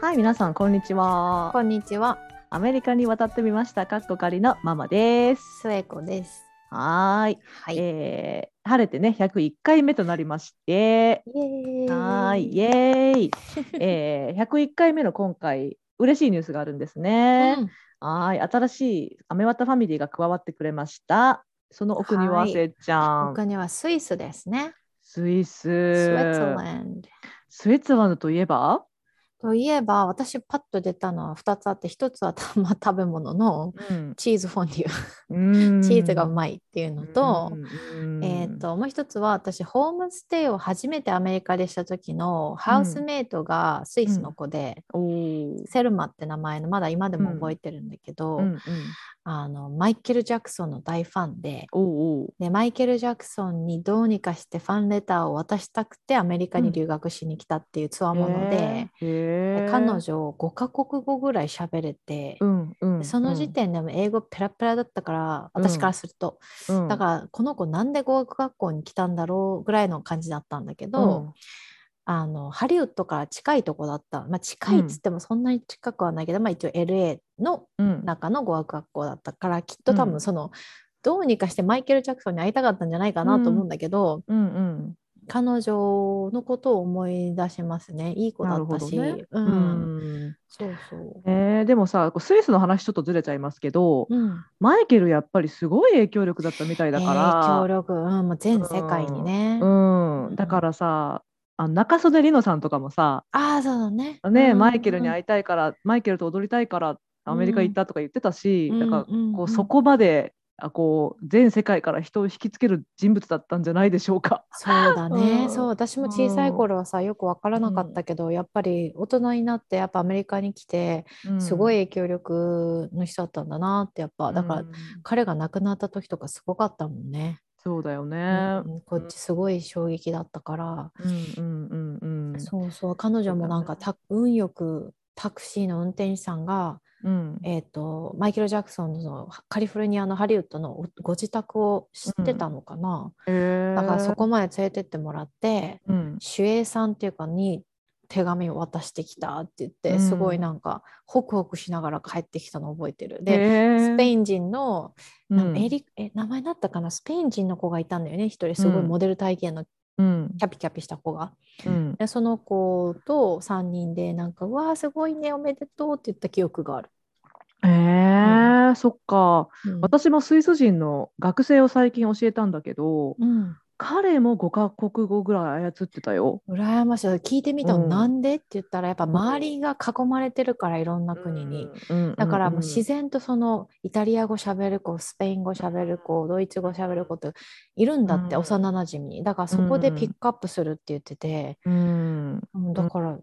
はい、皆さん、こんにちは。こんにちは、アメリカに渡ってみました。かっこかりのママです。スエコです。はーい、はい。えー晴れてね、101回目となりまして。はーい、イエーイ。えー、101回目の今回、嬉しいニュースがあるんですね。うんはーい、新しいアメワタファミリーが加わってくれました。その奥にははいせっちゃん、他にはスイスですね。スイス、 Switzerland。Switzerland といえば、といえば、私パッと出たのは2つあって、1つはた まあ食べ物のうん。チーズフォンデュ。うん。チーズがうまいっていうのと、うん。えっ、と、もう一つは私、ホームステイを初めてアメリカでした時のハウスメイトがスイスの子で、おー。セルマって名前の、まだ今でも覚えてるんだけど、うんうん、あのマイケル・ジャクソンの大ファンで、でマイケル・ジャクソンにどうにかしてファンレターを渡したくてアメリカに留学しに来たっていうつわもので、へー。で彼女5カ国語ぐらい喋れて、うんうんでその時点でも英語ペラペラだったから、私からすると、うん。だからこの子なんで語学学校に来たんだろうぐらいの感じだったんだけど、あのハリウッドから近いとこだった、まあ、近いっつってもそんなに近くはないけど、まあ、一応 LA のうん。中の語学学校だったからきっと多うん。分その、どうにかしてマイケル・ジャクソンに会いたかったんじゃないかなと思うんだけど、うんうん。彼女のことを思い出しますね。いい子だったし、ううん。ん。そうそう、えーでもさスイスの話ちょっとずれちゃいますけど、うん、マイケルやっぱりすごい影響力だったみたいだから影響力、うん、もう全世界にね、うん、だからさあ中曽根里乃さんとかもさ、ああそうだね。ねうんマイケルに会いたいからマイケルと踊りたいからアメリカ行ったとか言ってたし、うんだからうん。こうそこまであこう全世界から人を引きつける人物だったんじゃないでしょうか。そうだね、うん。そう私も小さい頃はさよく分からなかったけど、やっぱり大人になってやっぱアメリカに来てすごい影響力の人だったんだなってやっぱだから、うん。彼が亡くなった時とかすごかったもんね、そうだよね。うんこっちすごい衝撃だったから、うんうんうんうん。そうそう。彼女もなんかた運よくタクシーの運転手さんが、うん。えー、とマイケル・ジャクソンのカリフォルニアのハリウッドのおご自宅を知ってたのかな、へー。だからそこまで連れてってもらってうん。守衛さんっていうかに手紙を渡してきたって言って、うん。すごいなんかホクホクしながら帰ってきたのを覚えてる。で、スペイン人の、なうん。エリえ名前だったかな？スペイン人の子がいたんだよね。一人すごいうん。モデル体型のうん。キャピキャピした子が。うん。でその子と3人でなんか「うわーすごいねおめでとう」って言った記憶がある。へえ、そっか。うん。私もスイス人の学生を最近教えたんだけど、うん彼も5カ国語ぐらい操ってたよ。羨ましい。聞いてみたの、うん。なんでって言ったらやっぱ周りが囲まれてるからいろんな国に、うんだからもう自然然とそのイタリア語しゃべる子スペイン語しゃべる子ドイツ語しゃべる子っているんだって、うん幼なじみに。だからそこでピックアップするって言ってて、うん、うんだから、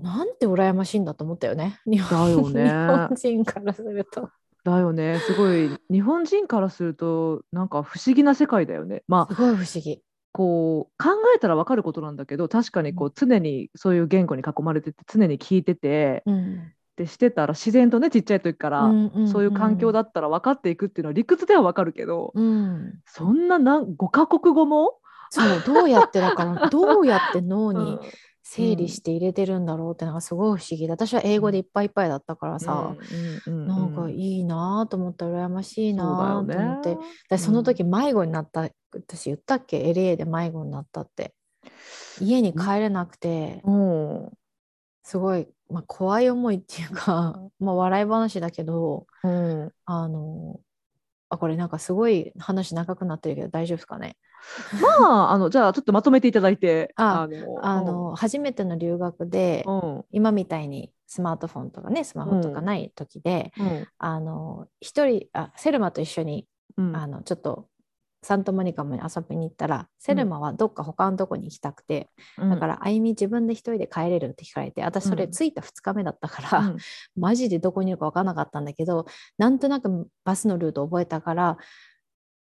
なんて羨ましいんだと思ったよね。日だ本よね。日本人からするとだよね。すごい日本人からするとなんか不思議な世界だよね。まあすごい不思議。こう考えたらわかることなんだけど確かにこう常にそういう言語に囲まれてて常に聞いててうんでしてたら自然とねちっちゃい時からうんうんそういう環境だったら分かっていくっていうのは理屈ではわかるけど、うん、そんな何5カ国語も、そうどうやってだからどうやって脳にうん整理して入れてるんだろうってのがすごい不思議で私は英語でいっぱいいっぱいだったからさ、うんうんうん。なんかいいなと思った羨ましいなと思って、そね。でその時迷子になった私言ったっけ？LA で迷子になったって。家に帰れなくてうんすごい、まあ、怖い思いっていうか、まあ、笑い話だけどうん。あのあこれなんかすごい話長くなってるけど大丈夫ですかね？まああのじゃあちょっとまとめていただいてあのあの初めての留学でうん。今みたいにスマートフォンとかねスマホとかない時で、うん。あの一人あセルマと一緒にうん。あのちょっとサントモニカも遊びに行ったら、セルマはどっか他のとこに行きたくて、だからあゆみ自分で一人で帰れるって聞かれて私それうん。着いた2日目だったから、うん。マジでどこにいるか分からなかったんだけどなんとなくバスのルート覚えたから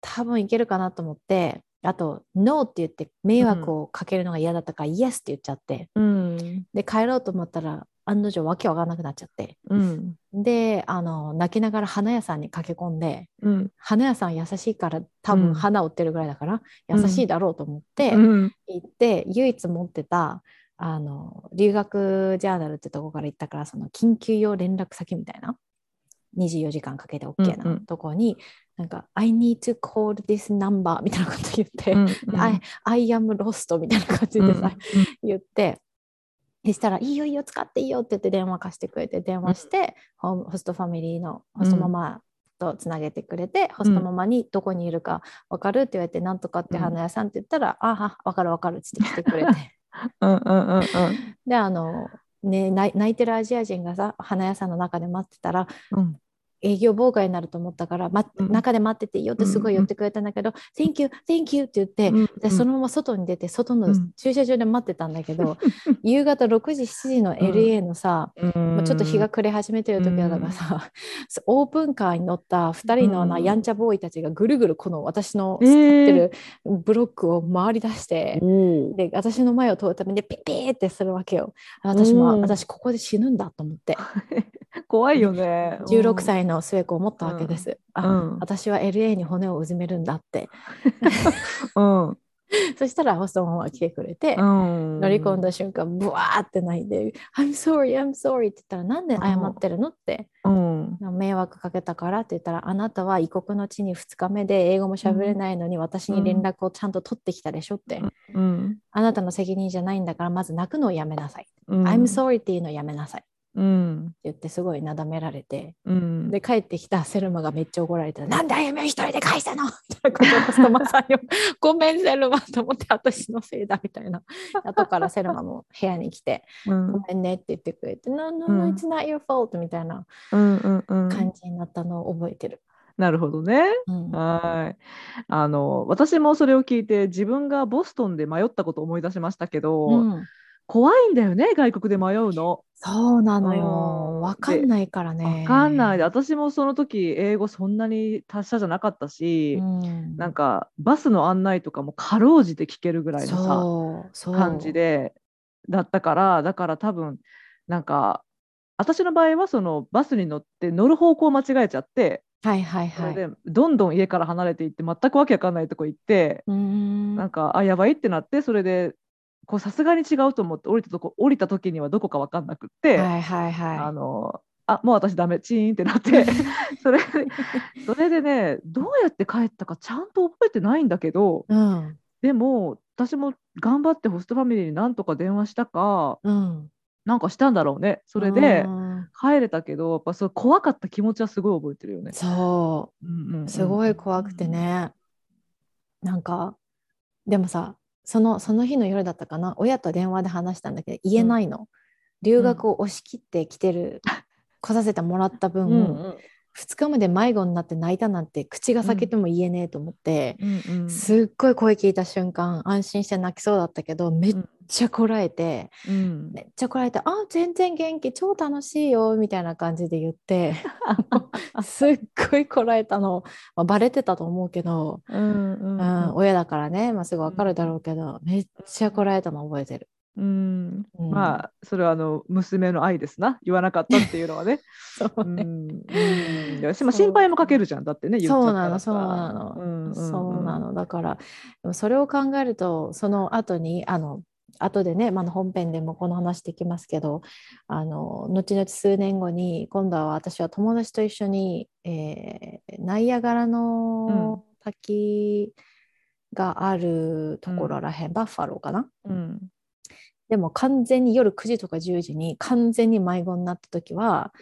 多分行けるかなと思ってあと「ノー」って言って迷惑をかけるのが嫌だったから「イエス」って言っちゃって。うん。で帰ろうと思ったら案の定わけわかんなくなっちゃって。うん。であの泣きながら花屋さんに駆け込んでうん。花屋さん優しいから多うん。分花を売ってるぐらいだから、うん。優しいだろうと思って、うん。行って唯一持ってたあの留学ジャーナルってとこから行ったからその緊急用連絡先みたいな。24時間かけて OK なとこに、なんか「I need to call this number」みたいなこと言って「うんで I, I am lost」みたいな感じでさ、言ってそしたら「いいよいいよ使っていいよ」って言って電話貸してくれて電話して、ホームホストファミリーのホストママとつなげてくれて、ホストママにどこにいるか分かるって言われて「なんとかって花屋さん」って言ったら「ああ分かる分かる」っつって来てくれて。うんうんうんうん。であの、ね、泣い泣いてるアジア人がさ花屋さんの中で待ってたらうん営業妨害になると思ったから、まうん。中で待ってていいよってすごい言ってくれたんだけど「Thank you Thank you」って言って、うんでそのまま外に出て外のうん。駐車場で待ってたんだけど、夕方6時7時の LA のさ、うん。まあちょっと日が暮れ始めてる時だからさ、オープンカーに乗った2人のな、うん。やんちゃボーイたちがぐるぐるこの私のえ使ーってるブロックを回り出して、で私の前を通るためにピッピーってするわけよ。あ私も、うん。私ここで死ぬんだと思って。怖いよね。16歳の末子を思ったわけです。あうん私は LA に骨をうずめるんだって。うん。そしたらホストママが来てくれて、うん。乗り込んだ瞬間ブワーって泣いて「I'm sorry I'm sorry」って言ったら「なんで謝ってるの?」ってうん。迷惑かけたからって言ったら「あなたは異国の地に2日目で英語も喋れないのに私に連絡をちゃんと取ってきたでしょ」って、うん。あなたの責任じゃないんだからまず泣くのをやめなさい。うん。I'm sorry っていうのをやめなさいってうん。言ってすごいなだめられてうん。で帰ってきたセルマがめっちゃ怒られて「なんであゆみを一人で返したの?」みたいなマさんに「ごめんセルマ」と思って私のせいだみたいな後からセルマも部屋に来てうんごめんねって言ってくれて、No, no, うん no, it's not your fault みたいな。感じになったのを覚えてる。なるほどね。うんはい。あの、私もそれを聞いて、自分がボストンで迷ったことを思い出しましたけど、うん怖いんだよね、外国で迷うの。そうなのうんよ。わかんないからね。わかんないで。私もその時、英語そんなに達者じゃなかったし、うんなんか、バスの案内とかもかろうじて聞けるぐらいのさ、感じで、だったから、だから多分、なんか、私の場合はそのバスに乗って乗る方向を間違えちゃって、はいはいはい。それでどんどん家から離れていって全くわけわかんないとこ行って、なんかあやばいってなってそれでこうさすがに違うと思って降りたとこ降りた時にはどこかわかんなくって、はいはいあはのあもう私ダメチーンってなって それそれでねどうやって帰ったかちゃんと覚えてないんだけどい。うんでも私も頑張ってホストファミリーになんとか電話したかうん。なんかしたんだろうねそれでうん帰れたけどやっぱそう怖かった気持ちはすごい覚えてるよね。そうんうんうんう、すごい怖くてね。なんか、でもさ、そのその日の夜だったかな、親と電話で話したんだけど、言えないの。留学を押し切ってきてる、来させてもらった分、うんうん。2日まで迷子になって泣いたなんて口が裂けても言えねえと思って、うんうん。すっごい声聞いた瞬間安心して泣きそうだったけどめっちゃこらえて、うん。めっちゃこらえて「あ全然元気超楽しいよ」みたいな感じで言って すっごいこらえたの、まあ、バレてたと思うけど、うんうんうん。親だからね、まあ、すぐ分かるだろうけど、めっちゃこらえたの覚えてる。うん。うん。まあそれはあの娘の愛ですな。言わなかったっていうのはね。そううん。ねう。ん心配もかけるじゃん。だってねそうなのそうなの、うんうんそうなの。だからそれを考えるとその後にあの後でね、まあ、本編でもこの話できますけどあの後々数年後に今度は私は友達と一緒に、えーナイアガラの滝があるところらへん、バッファローかな？うん。でも完全に夜9時とか10時に完全に迷子になった時は、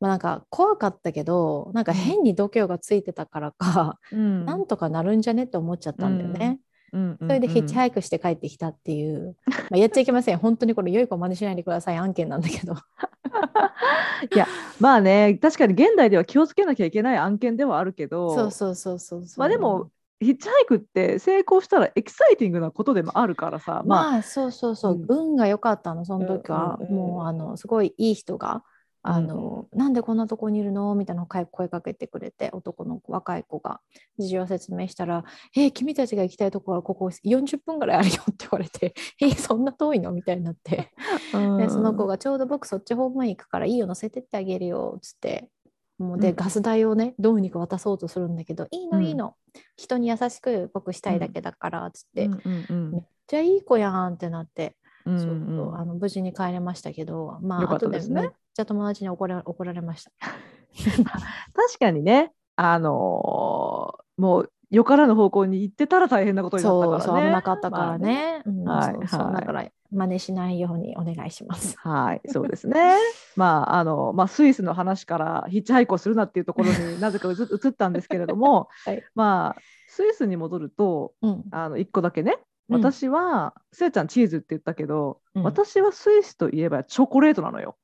まあ、なんか怖かったけどなんか変に度胸がついてたからか、うん。なんとかなるんじゃねって思っちゃったんだよね。うんそれでヒッチハイクして帰ってきたっていう、まあ、やっちゃいけません。本当にこれ良い子真似しないでください。案件なんだけど。まあね確かに現代では気をつけなきゃいけない案件ではあるけどそうそうそうそうそう。まあでもヒッチハイクって成功したらエキサイティングなことでもあるからさ。まあまあそうそうそう、うん。運が良かったのその時は、うんうんうん。もうあのすごいいい人があの、なんでこんなとこにいるの？みたいな声声かけてくれて男の子若い子が。事情を説明したら「えー君たちが行きたいところはここ40分ぐらいあるよ」って言われて「えーそんな遠いの?」みたいになって、うん。でその子が「ちょうど僕そっち方面行くからいいよ乗せてってあげるよ」っつって。もうで、うん。ガス代をねどうにか渡そうとするんだけど「いいのうん。いいの、人に優しく僕したいだけだから」っつって、うんうんうんめっちゃいい子やんってなって。うんそううん。そうあの無事に帰れましたけど、まあ、後ですね。めっちゃ友達に怒ら怒られました。確かにね、あのーもうよからぬ方向に行ってたら大変なことになったからね。そうそう危なかったからまあね。だから真似しないようにお願いします。はい、そうですね。まあ、あの、まあ、スイスの話からヒッチハイクをするなっていうところに なぜか移移ったんですけれども、はいまあ、スイスに戻ると、うん、あの、一個だけね、うん私は、せいちゃんチーズって言ったけど、うん私はスイスといえばチョコレートなのよ。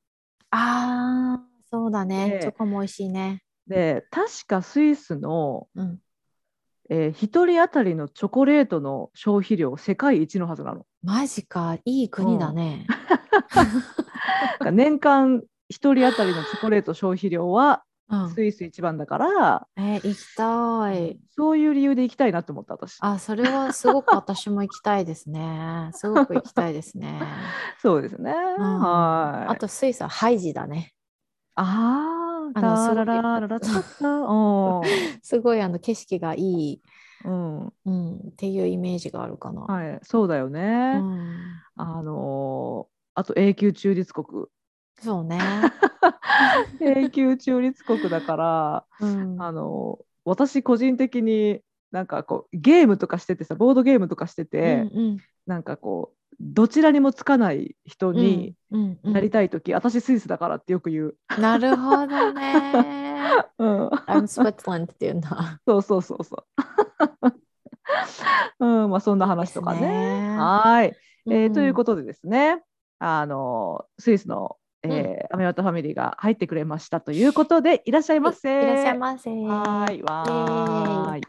ああ、そうだね。でチョコも美味しいね。で、確かスイスの、うん、えー、1人当たりのチョコレートの消費量世界一のはずなの。マジか、いい国だね。年間1人当たりのチョコレート消費量はうん、スイス一番だから、えー行きたい。そういう理由で行きたいなと思った私。あ、それはすごく私も行きたいですね。すごく行きたいですね。そうですね。うんはい。あとスイスはハイジだね。ああ、すごいあの景色がいい、うん、うん、っていうイメージがあるかな。はい、そうだよね。うん、あのーあと永久中立国。そうね。永久中立国だから、うん、あのー私個人的になんかこうゲームとかしててさ、ボードゲームとかしてて、うんなんかこうどちらにもつかない人うんにうんうんなりたいとき、私スイスだからってよく言う。なるほどね。うん、I'm Switzerland っていうんだ。そうそうそうそう。うん、まあそんな話とかね。ねはい、えーというとことでですね、あのスイスの、えーアメワタファミリーが入ってくれましたということで、いらっしゃいませ。いらっしゃいませ。はーい、わーい。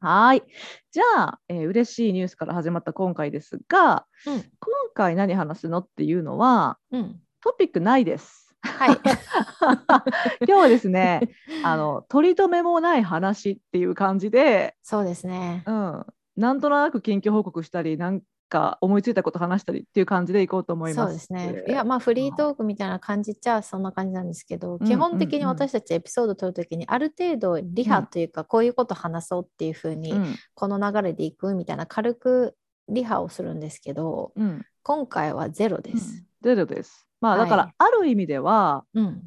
はーい。じゃあ、えー嬉しいニュースから始まった今回ですが、うん今回何話すのっていうのは、うん、トピックないです。はい。今日はですね、あの取り留めもない話っていう感じで、そうですね。うん、なんとなく近況報告したり、なんか思いついたこと話したりっていう感じでいこうと思います。そうですね。いや、まあ、フリートークみたいな感じじゃそんな感じなんですけど、うん基本的に私たちエピソード取るときに、ある程度リハというか、こういうこと話そうっていうふうに、うんこの流れでいくみたいな軽くリハをするんですけど、うん今回はゼロです。ゼロです。まあはいだから、ある意味ではうん、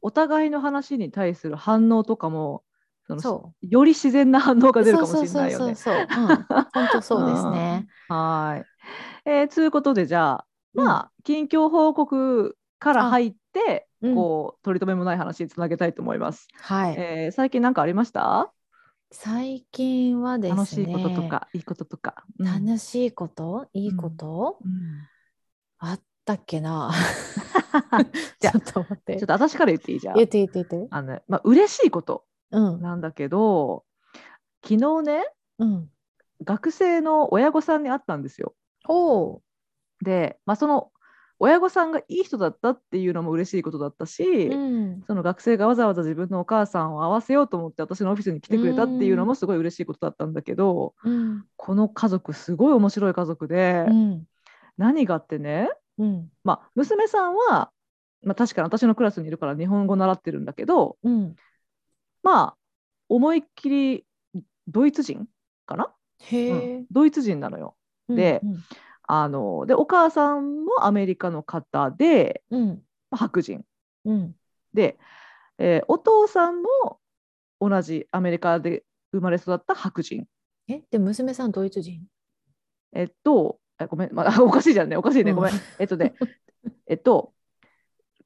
お互いの話に対する反応とかもそのそう。より自然な反応が出るかもしれないよね。そうそうそうそう。うん、本当そうですね。はい。えー、ということでじゃあうんまあ、近況報告から入って、うんこう取り留めもない話につなげたいと思います。はい。えー最近何かありました？最近はですね、楽しいこととかいいこととか。うん楽しいこと？いいこと、うんあったっけな ちょっと待ってちょっと私から言っていい？じゃん言っ。て言って言ってあのねまあ嬉しいことうんなんだけど昨日ねうん。学生の親御さんに会ったんですよ。で、まあ、その親御さんがいい人だったっていうのも嬉しいことだったし、うん。その学生がわざわざ自分のお母さんを会わせようと思って私のオフィスに来てくれたっていうのもすごい嬉しいことだったんだけど、うん。この家族すごい面白い家族で、うん。何があってね、うん。まあ、娘さんは、まあ、確かに私のクラスにいるから日本語習ってるんだけどうんまあ思いっきりドイツ人かな、へうん。え、ドイツ人なのよ。でうん。あのでお母さんもアメリカの方で、うん。まあ白人。うん。で、えーお父さんも同じアメリカで生まれ育った白人。えで娘さんドイツ人？えっと、えごめん、まあ、おかしいじゃんね、おかしいね、うん。ごめん。えっとね、えっと、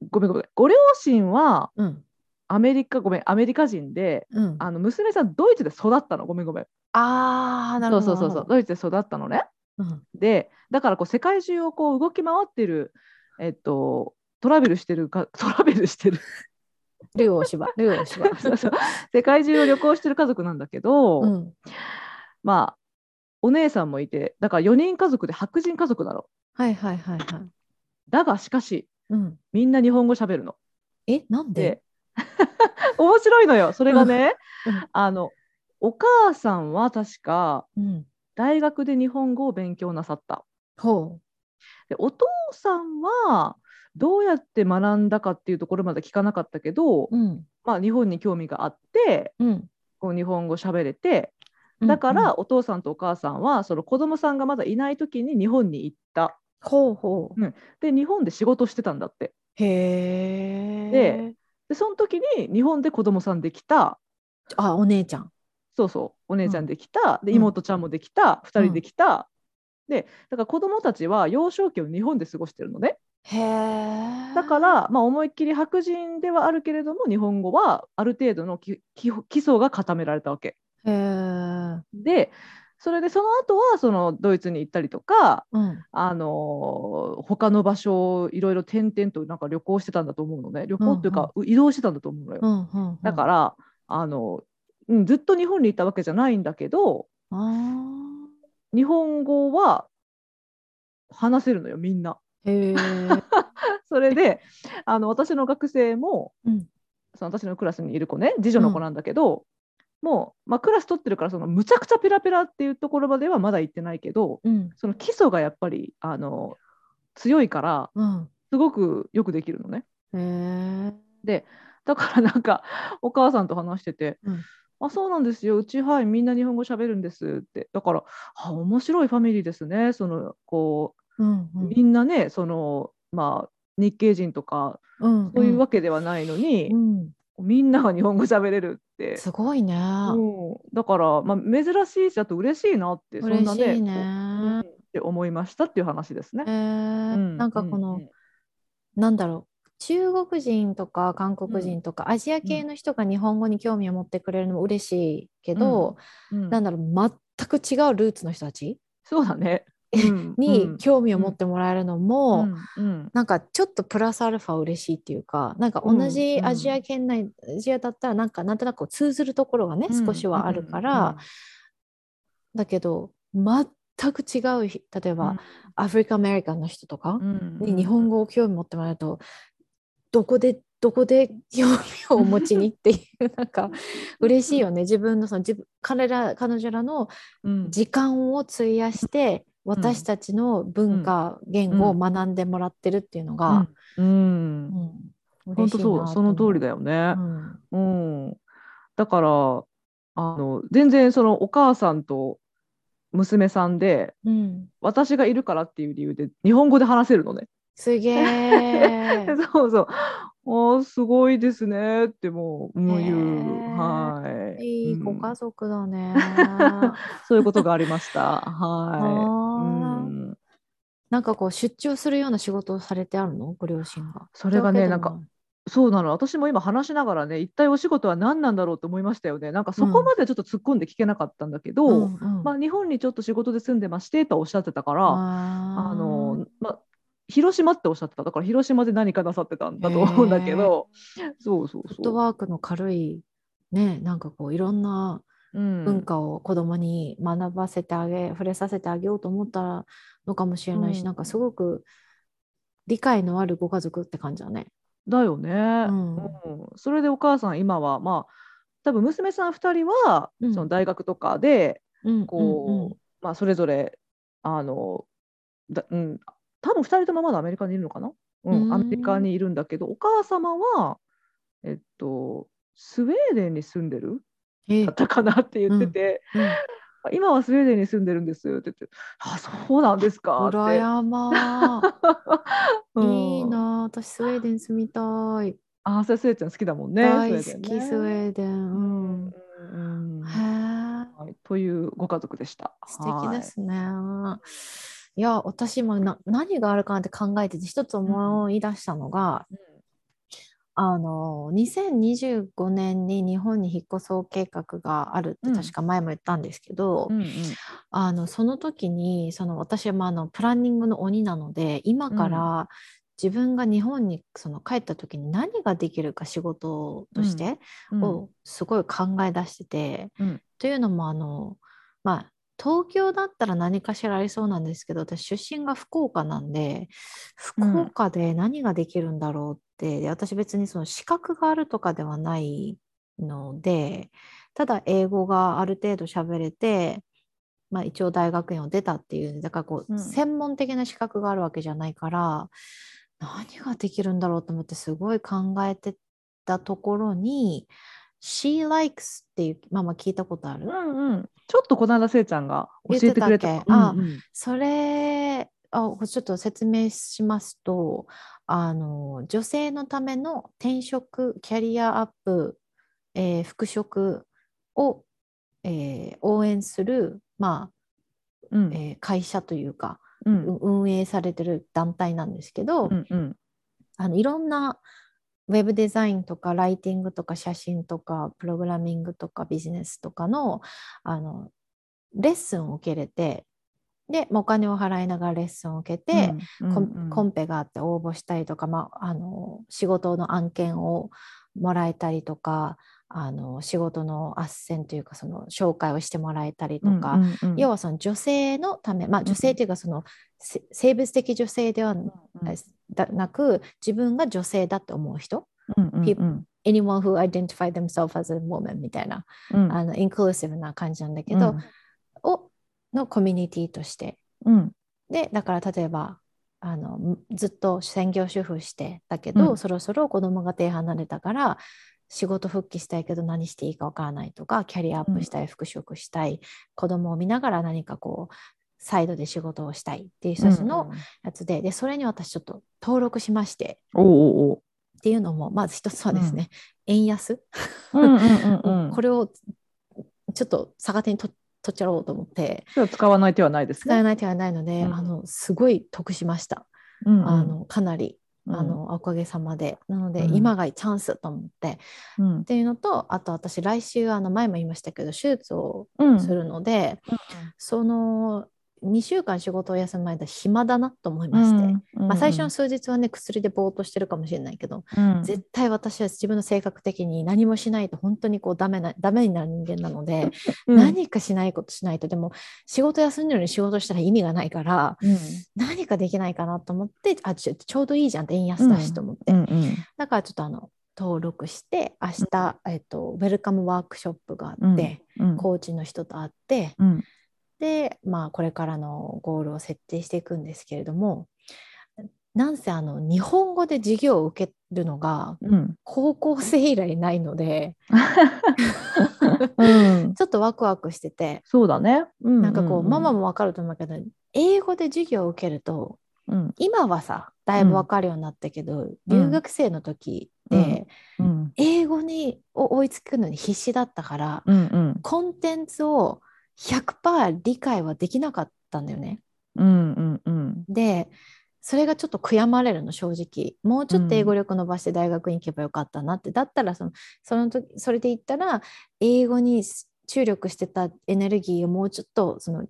ごめんごめん。ご両親はうんアメリカ、ごめん、アメリカ人で、うん。あの娘さんドイツで育ったの、ごめんごめん。ああなるほど。そうそうそうドイツで育ったのね。うん。で、だからこう世界中をこう動き回ってる、えっと、トラベルしてるか、トラベルしてる、ルー大芝ルー大芝 世界中を旅行してる家族なんだけど、うん。まあ、お姉さんもいて、だから4人家族で白人家族なの。はいはいはいはい。だがしかし、うん。みんな日本語喋るの。えなんで？で、面白いのよ。それがね、うん。うん。あの、お母さんは確かうん。大学で日本語を勉強なさった。ほで、お父さんはどうやって学んだかっていうところまで聞かなかったけど、ううん。まあ日本に興味があって、うん。こう日本語喋れて、だからお父さんとお母さんはその子供さんがまだいない時に日本に行った。ほうほう。で日本で仕事してたんだって。へえ。ででその時に日本で子供さんできたあ、お姉ちゃん。そうそうお姉ちゃんできた、でうん妹ちゃんもできた、2人できた、でだから子供たちは幼少期を日本で過ごしてるのねへえ。だから、まあ、思いっきり白人ではあるけれども日本語はある程度のき基基礎が固められたわけへえ。でそれでその後はそのドイツに行ったりとか、うん。あのー他の場所をいろいろ転々となんか旅行してたんだと思うのね旅行っていうか、移動してたんだと思うのよ、うんうんうん。だからあの、うん、ずっと日本にいたわけじゃないんだけどあ日本語は話せるのよみんな。それであの私の学生も、うんその私のクラスにいる子ね次女の子なんだけど、もう、まあ、クラス取ってるからそのむちゃくちゃペラペラっていうところまではまだ行ってないけどうん。その基礎がやっぱりあの強いからうん。すごくよくできるのね。へえ。だからなんかお母さんと話しててうん「あそうなんですようちはいみんな日本語喋るんです」ってだからあ面白いファミリーですねそのこうんう。うんみんなねそのまあ日系人とかうん。そういうわけではないのに、うん。みんなが日本語喋れるって、すごいね。うん、だから、まあ、珍しいしあと嬉しいなってそんなね嬉しいねこううんって思いましたっていう話ですね。へえ。うんなんかこの、なんだろう。中国人とか韓国人とかアジア系の人が日本語に興味を持ってくれるのも嬉しいけど、うんうんなんだろう全く違うルーツの人たち？そうだね。うん に興味を持ってもらえるのも、うんうん。なんかちょっとプラスアルファ嬉しいっていうかなんか同じアジア圏内、アジアだったらなんかなんとなく通ずるところがね、うん少しはあるから、だけど全く違うひ例えば、アフリカアメリカンの人とかうんに日本語を興味持ってもらうと、どこでどこで 興味をお持ちにっていうなんか嬉しいよね。自分のその自分彼ら彼女らのうん。時間を費やして私たちの文化、言語を学んでもらってるっていうのが、うんうん本当そうその通りだよ。よねう。んうん、だからあの全然そのお母さんと娘さんでうん、私がいるからっていう理由で日本語で話せるのね。すげえ。そうそう。おーすごいですねってもうもう言う。へーはい。いいごうん家族だね。そういうことがありました。あはーい。うんなんかこう出張するような仕事をされてあるの？ご両親が。それがねなんそうなの。私も今話しながらね、一体お仕事は何なんだろうと思いましたよね。なんかそこまでちょっと突っ込んで聞けなかったんだけど、うんうんまあ日本にちょっと仕事で住んでましてとはおっしゃってたから、ああのまあ広島っておっしゃってた。だから広島で何かなさってたんだと思うんだけど、そうそうフットそう。ワークの軽いねなんかこういろんなうん。文化を子供に学ばせてあげ、触れさせてあげようと思ったのかもしれないし、うん。なんかすごく理解のあるご家族って感じだね。だよね、ん。うん。それでお母さん今はまあ多分娘さん2人は、うん。その大学とかでうん。こう、まあ、それぞれあのだ、うん、多分2人ともまだアメリカにいるのかな、うんうんアメリカにいるんだけどお母様はえっとスウェーデンに住んでる？えだったかなって言ってて、うんあ今はスウェーデンに住んでるんですって言ってあそうなんですかって。羨まうん いいな私スウェーデン住みたい。あそれスウェーデン好きだもんね。大好きスウェーデン。ううんんうんへえはい、というご家族でした。素敵ですね。いや私今な何があるかなって考えてて一つ思い出したのが、はい。あの2025年に日本に引っ越そう計画があるってうん。確か前も言ったんですけど、うんうん。あのその時にその私はまああのプランニングの鬼なので今から自分が日本にその帰った時に何ができるか仕事としてうん。をすごい考え出してて、うん。というのもあのまあ東京だったら何かしらありそうなんですけど私出身が福岡なんで福岡で何ができるんだろうって、で私別にその資格があるとかではないのでただ英語がある程度喋れて、まあ、一応大学院を出たっていうだからこう、うん。専門的な資格があるわけじゃないから何ができるんだろうと思ってすごい考えてたところに She likes っていうまあまあ聞いたことある、うんうん、ちょっとこの間せいちゃんが教えてくれた。あうんうん。それあちょっと説明しますとあの女性のための転職キャリアアップ、えー復職を、えー応援する、まあうん。えー会社というか、うん。う運営されてる団体なんですけど、うんうん。あのいろんなウェブデザインとかライティングとか写真とかプログラミングとかビジネスとかのあのレッスンを受けれてでまあお金を払いながらレッスンを受けて、コンコンペがあって応募したりとか、まあ、あの仕事の案件をもらえたりとかあの仕事の斡旋というかその紹介をしてもらえたりとか、要ははその女性のため、まあ、女性というかその、せ生物的女性ではだなく自分が女性だって思う人 people- anyone who identify themselves as a woman みたいな、あのインクルーシブな感じなんだけど、をのコミュニティとして。うん。でだから例えばあのむずっと専業主婦してたけど、うん。そろそろ子供が手離れたから仕事復帰したいけど何していいかわからないとかキャリアアップしたい、復職したい子供を見ながら何かこうサイドで仕事をしたいっていう人たちのやつで,、でそれに私ちょっと登録しましておおおっていうのもまず一つはですね、円安、うんうんうんうん。これをちょっと逆手にと取っちゃろうと思って。使わない手はないですね。使えない手はないので、うん。あのすごい得しました。うんうん。あのかなり、うん。あのおかげさまで。なので、うん。今がチャンスと思って。うん。っていうのとあと私来週あの前も言いましたけど手術をうん。するので、その2週間仕事を休む間暇だなと思いまして、まあ、最初の数日はね薬でぼーっとしてるかもしれないけど、うん。絶対私は自分の性格的に何もしないと本当にこうダメなダメになる人間なので、うん。何かしないことしないとでも仕事休んでるのに仕事したら意味がないからうん。何かできないかなと思ってあちょうどいいじゃんって円安だしと思って、うんうんだからちょっとあの登録して明日、えっと、ウェルカムワークショップがあって、うん。コーチの人と会ってうんで、まあ、これからのゴールを設定していくんですけれどもなんせあの日本語で授業を受けるのがうん。高校生以来ないので うん。ちょっとワクワクしててそうだね。なんかこう、ママも、もわかると思うけど英語で授業を受けるとうん。今はさだいぶわかるようになったけど、留学生の時って、うん。英語にを追いつくのに必死だったから、うんうん。コンテンツを100%理解はできなかったんだよね。うんうんうん。でそれがちょっと悔やまれるの正直。もうちょっと英語力伸ばして大学に行けばよかったなって、だったらそのその時それで言ったら英語に注力してたエネルギーをもうちょっとその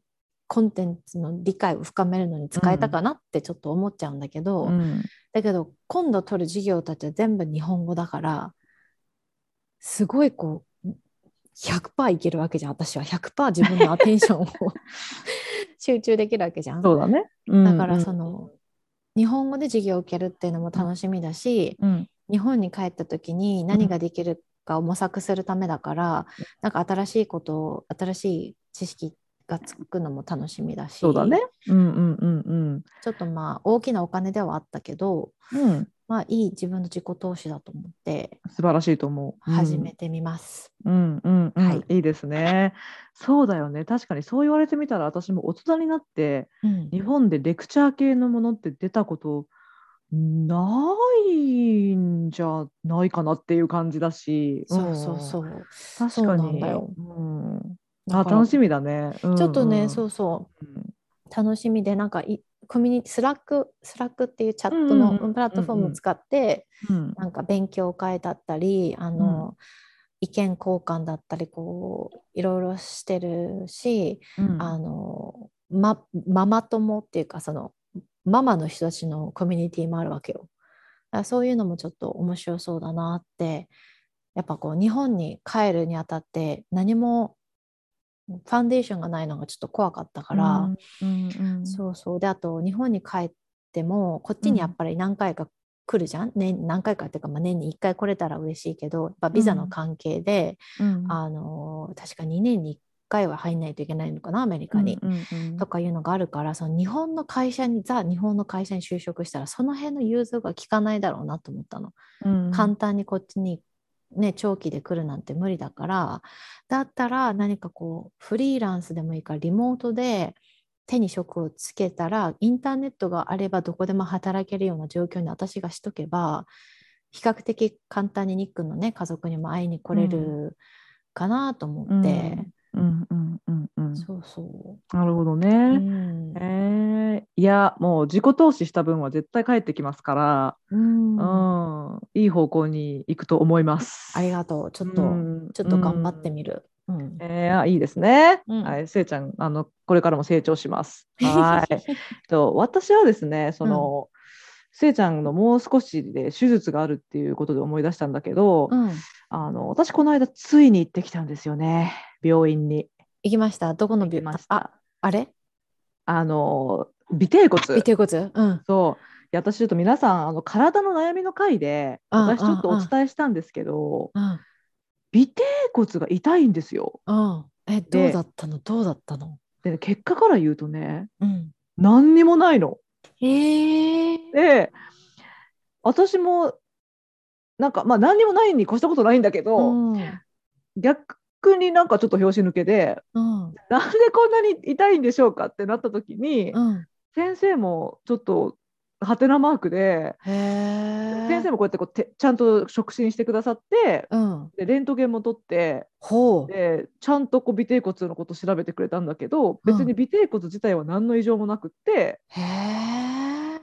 コンテンツの理解を深めるのに使えたかなってちょっと思っちゃうんだけど、うん。だけど今度取る授業たちは全部日本語だからすごいこう100%いけるわけじゃん。私は。100%自分のアテンションを 集中できるわけじゃん。そうだね。だからその、の、日本語で授業を受けるっていうのも楽しみだし、うん。日本に帰った時に何ができるかを模索するためだから、なんか新しいことを新しい知識がつくのも楽しみだしそうだね。うんうんうんちょっとまあ大きなお金ではあったけどうんうんまあいい自分の自己投資だと思って素晴らしいと思う。うん始めてみます。うんうんうん、はいいいですね。そうだよね。確かにそう言われてみたら私も大人になってうん日本でレクチャー系のものって出たことないんじゃないかなっていう感じだし。そうそうそうう。そう確かに。なんだようん、あ楽しみだね。ちょちょっとね、そうそう。楽しみでなんかいコミュニティ Slack Slack っていうチャットうんうんうん。のプラットフォームを使って、うん。なんか勉強会だったりあの、意見交換だったりこういろいろしてるし、うん。あのまママ友っていうかそのママの人たちのコミュニティもあるわけよ。だからそういうのもちょっと面白そうだなってやっぱこう日本に帰るにあたって何もファンデーションがないのがちょっと怖かったから、うんうんそうそう。であと日本に帰ってもこっちにやっぱり何回か来るじゃん、年何回かっていうか、まあ、年に1回来れたら嬉しいけどやっぱビザの関係で、うん。あの確か2年に1回は入んないといけないのかなアメリカに。うんうんうん。とかいうのがあるからその日本の会社にザ日本の会社に就職したらその辺の融通が効かないだろうなと思ったの。うん。簡単にこっちに、ね、長期で来るなんて無理だからだったら何かこうフリーランスでもいいからリモートで手に職をつけたらインターネットがあればどこでも働けるような状況に私がしとけば比較的簡単にニックのね家族にも会いに来れるかなと思って、うんうんうんうん。そうそなるほどう、うね。ん。えー。いや、もう自己投資した分は絶対返ってきますから、うん。うん、いい方向に行くと思います。ありがとう。ちょっと、うん。ちょっと頑張ってみる、うん。えーあいいですね。うん。はい、せいちゃん、あの、これからも成長します。はい。と、私はですね、その、せいちゃんのもう少しで手術があるっていうことで思い出したんだけど、うん、あの、私この間ついに行ってきたんですよね。病院に。行きました？どこの病？あました。あれ？あの、尾てい骨。尾てい骨？うんそう。私ちょっと皆さんあの体の悩みの回でうん私ちょっとお伝えしたんですけど、うん尾てい骨が痛いんですよ。うんえどでうだったの？どうだったの？でね、結果から言うとねうん何にもないの。えー、で私もなんかまあ何にもないに越したことないんだけど、うん。逆になんかちょっと拍子抜けでうん。なんでこんなに痛いんでしょうかってなった時に、うん。先生もちょっとハテナマークで、先生もこうやってこうてちゃんと触診してくださってうん。でレントゲンも取ってほう。でちゃんとこう尾てい骨のこと調べてくれたんだけど別に尾てい骨自体は何の異常もなくって、へえ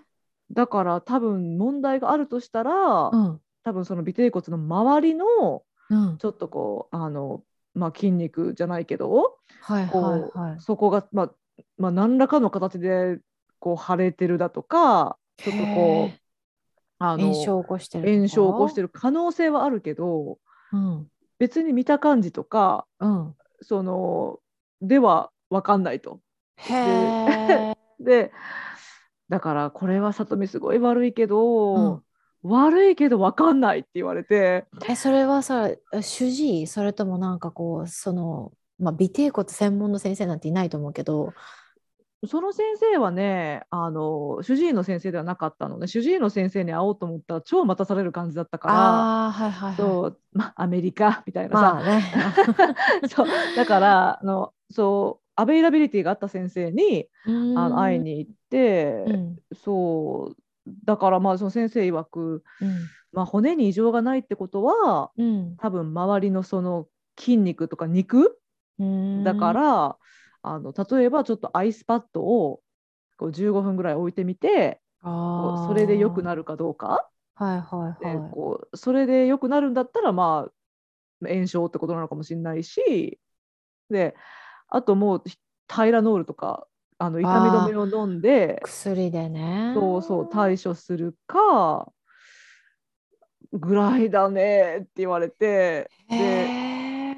だから多分問題があるとしたら、うん。多分その尾てい骨の周りのうん。ちょっとこうあの、まあ、筋肉じゃないけどはいはいはい。そこが、まあまあ、何らかの形でこう腫れてるだとかちょっとこへうあの炎症を起こしてる炎症を起こしてる可能性はあるけどうん。別に見た感じとかうん。そのでは分かんないと。へえで だからこれは里見すごい悪いけど、悪いけど分かんないって言われて。えそれはさ主治医？それともなんかこうそのまあ尾てい骨専門の先生なんていないと思うけどその先生はねあの主治医の先生ではなかったのね。主治医の先生に会おうと思ったら超待たされる感じだったから。ああはいはいはい。そうまあアメリカみたいなさ、まあね。そうだからあのそう availability があった先生にあの会いに行って、うん。そうだからまあその先生曰く、うん。まあ、骨に異常がないってことはうん。多分周りのその筋肉とか肉うん。だから、あの例えばちょっと ice pad をこう15分ぐらい置いてみてそれで良くなるるかどうか。はいはいではい。こうそれで良くなるんだったらまあ炎症ってことなのかもしれないしであともうタイラノールとかあの痛み止めを飲んで薬でね。そうそう対処するかぐらいだねって言われてへでえ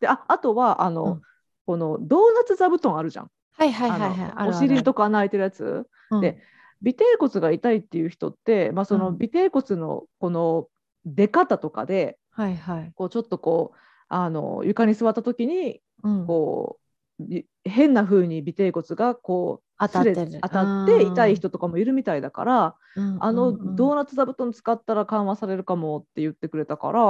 でああとはあの、うんこのドーナツ座布団あるじゃん。はいはいはいはい。お尻とか穴開いてるやつ。あるで尾てい骨が痛いっていう人って、まあ、そのうん。尾てい骨のこの出方とかで、うんはいはい。こうちょっとこうあの床に座った時にうん。こうい変な風に尾てい骨がこう当たって当たって痛い人とかもいるみたいだから、あのドーナツ座布団使ったら緩和されるかもって言ってくれたから、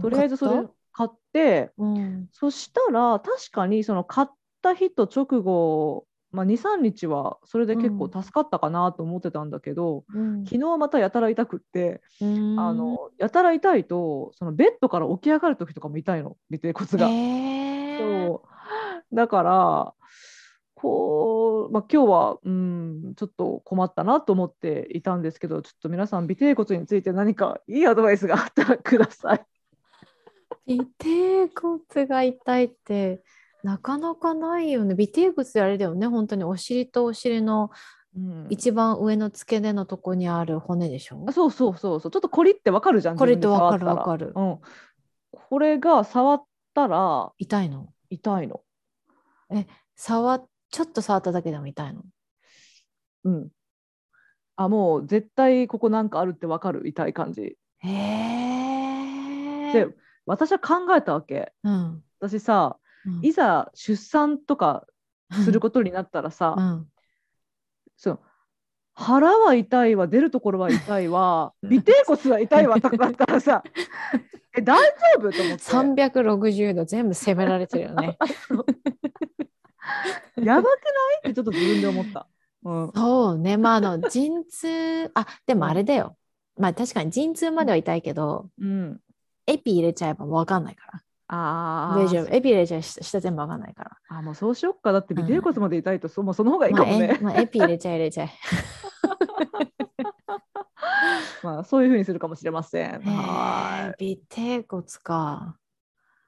とりあえずそれ買ってうん。そしたら確かにその買った日と直後、まあ、23日はそれで結構助かったかなと思ってたんだけど、うん。昨日またやたら痛くって、うん。あのやたら痛いとそのベッドから起き上がる時とかも痛いの尾てい骨が。そう。だからこう、まあ、今日は、うん、ちょっと困ったなと思っていたんですけどちょっと皆さん尾てい骨について何かいいアドバイスがあったらください。尾てい骨が痛いってなかなかないよね。尾てい骨ってあれだよね。本当に。お尻とお尻のうん。一番上の付け根のとこにある骨でしょ？あそうそうそうそう。ちょっとコリってわかるじゃんコリってわかるわかる。うん、これが触ったら痛いの？痛いの。触っちょっと触っただけでも痛いの？うん、あもう絶対ここなんかあるってわかる。痛い感じ。へえ。で私は考えたわけ。うん。私さうんいざ出産とかすることになったらさ、うん。そう腹は痛いわ出るところは痛いわ尾てい骨は痛いわとかだったらさ え大丈夫と思って360度全部攻められてるよね。やばくない？ってちょっと自分で思った。うん、そうね、まあ、あの、陣痛、あ、でもあれだよ。まあ、確かに陣痛までは痛いけど、うん、エピ入れちゃえばわかんないから。あ大丈夫。エピ入れちゃえば下全部わかんないから。あもうそうしよっかだって尾てい骨まで痛いと、そもうその方がいいかもまあ。まあ、エピ入れちゃえ入れちゃえ。まあそういうふうにするかもしれません。へはえ、尾てい骨か。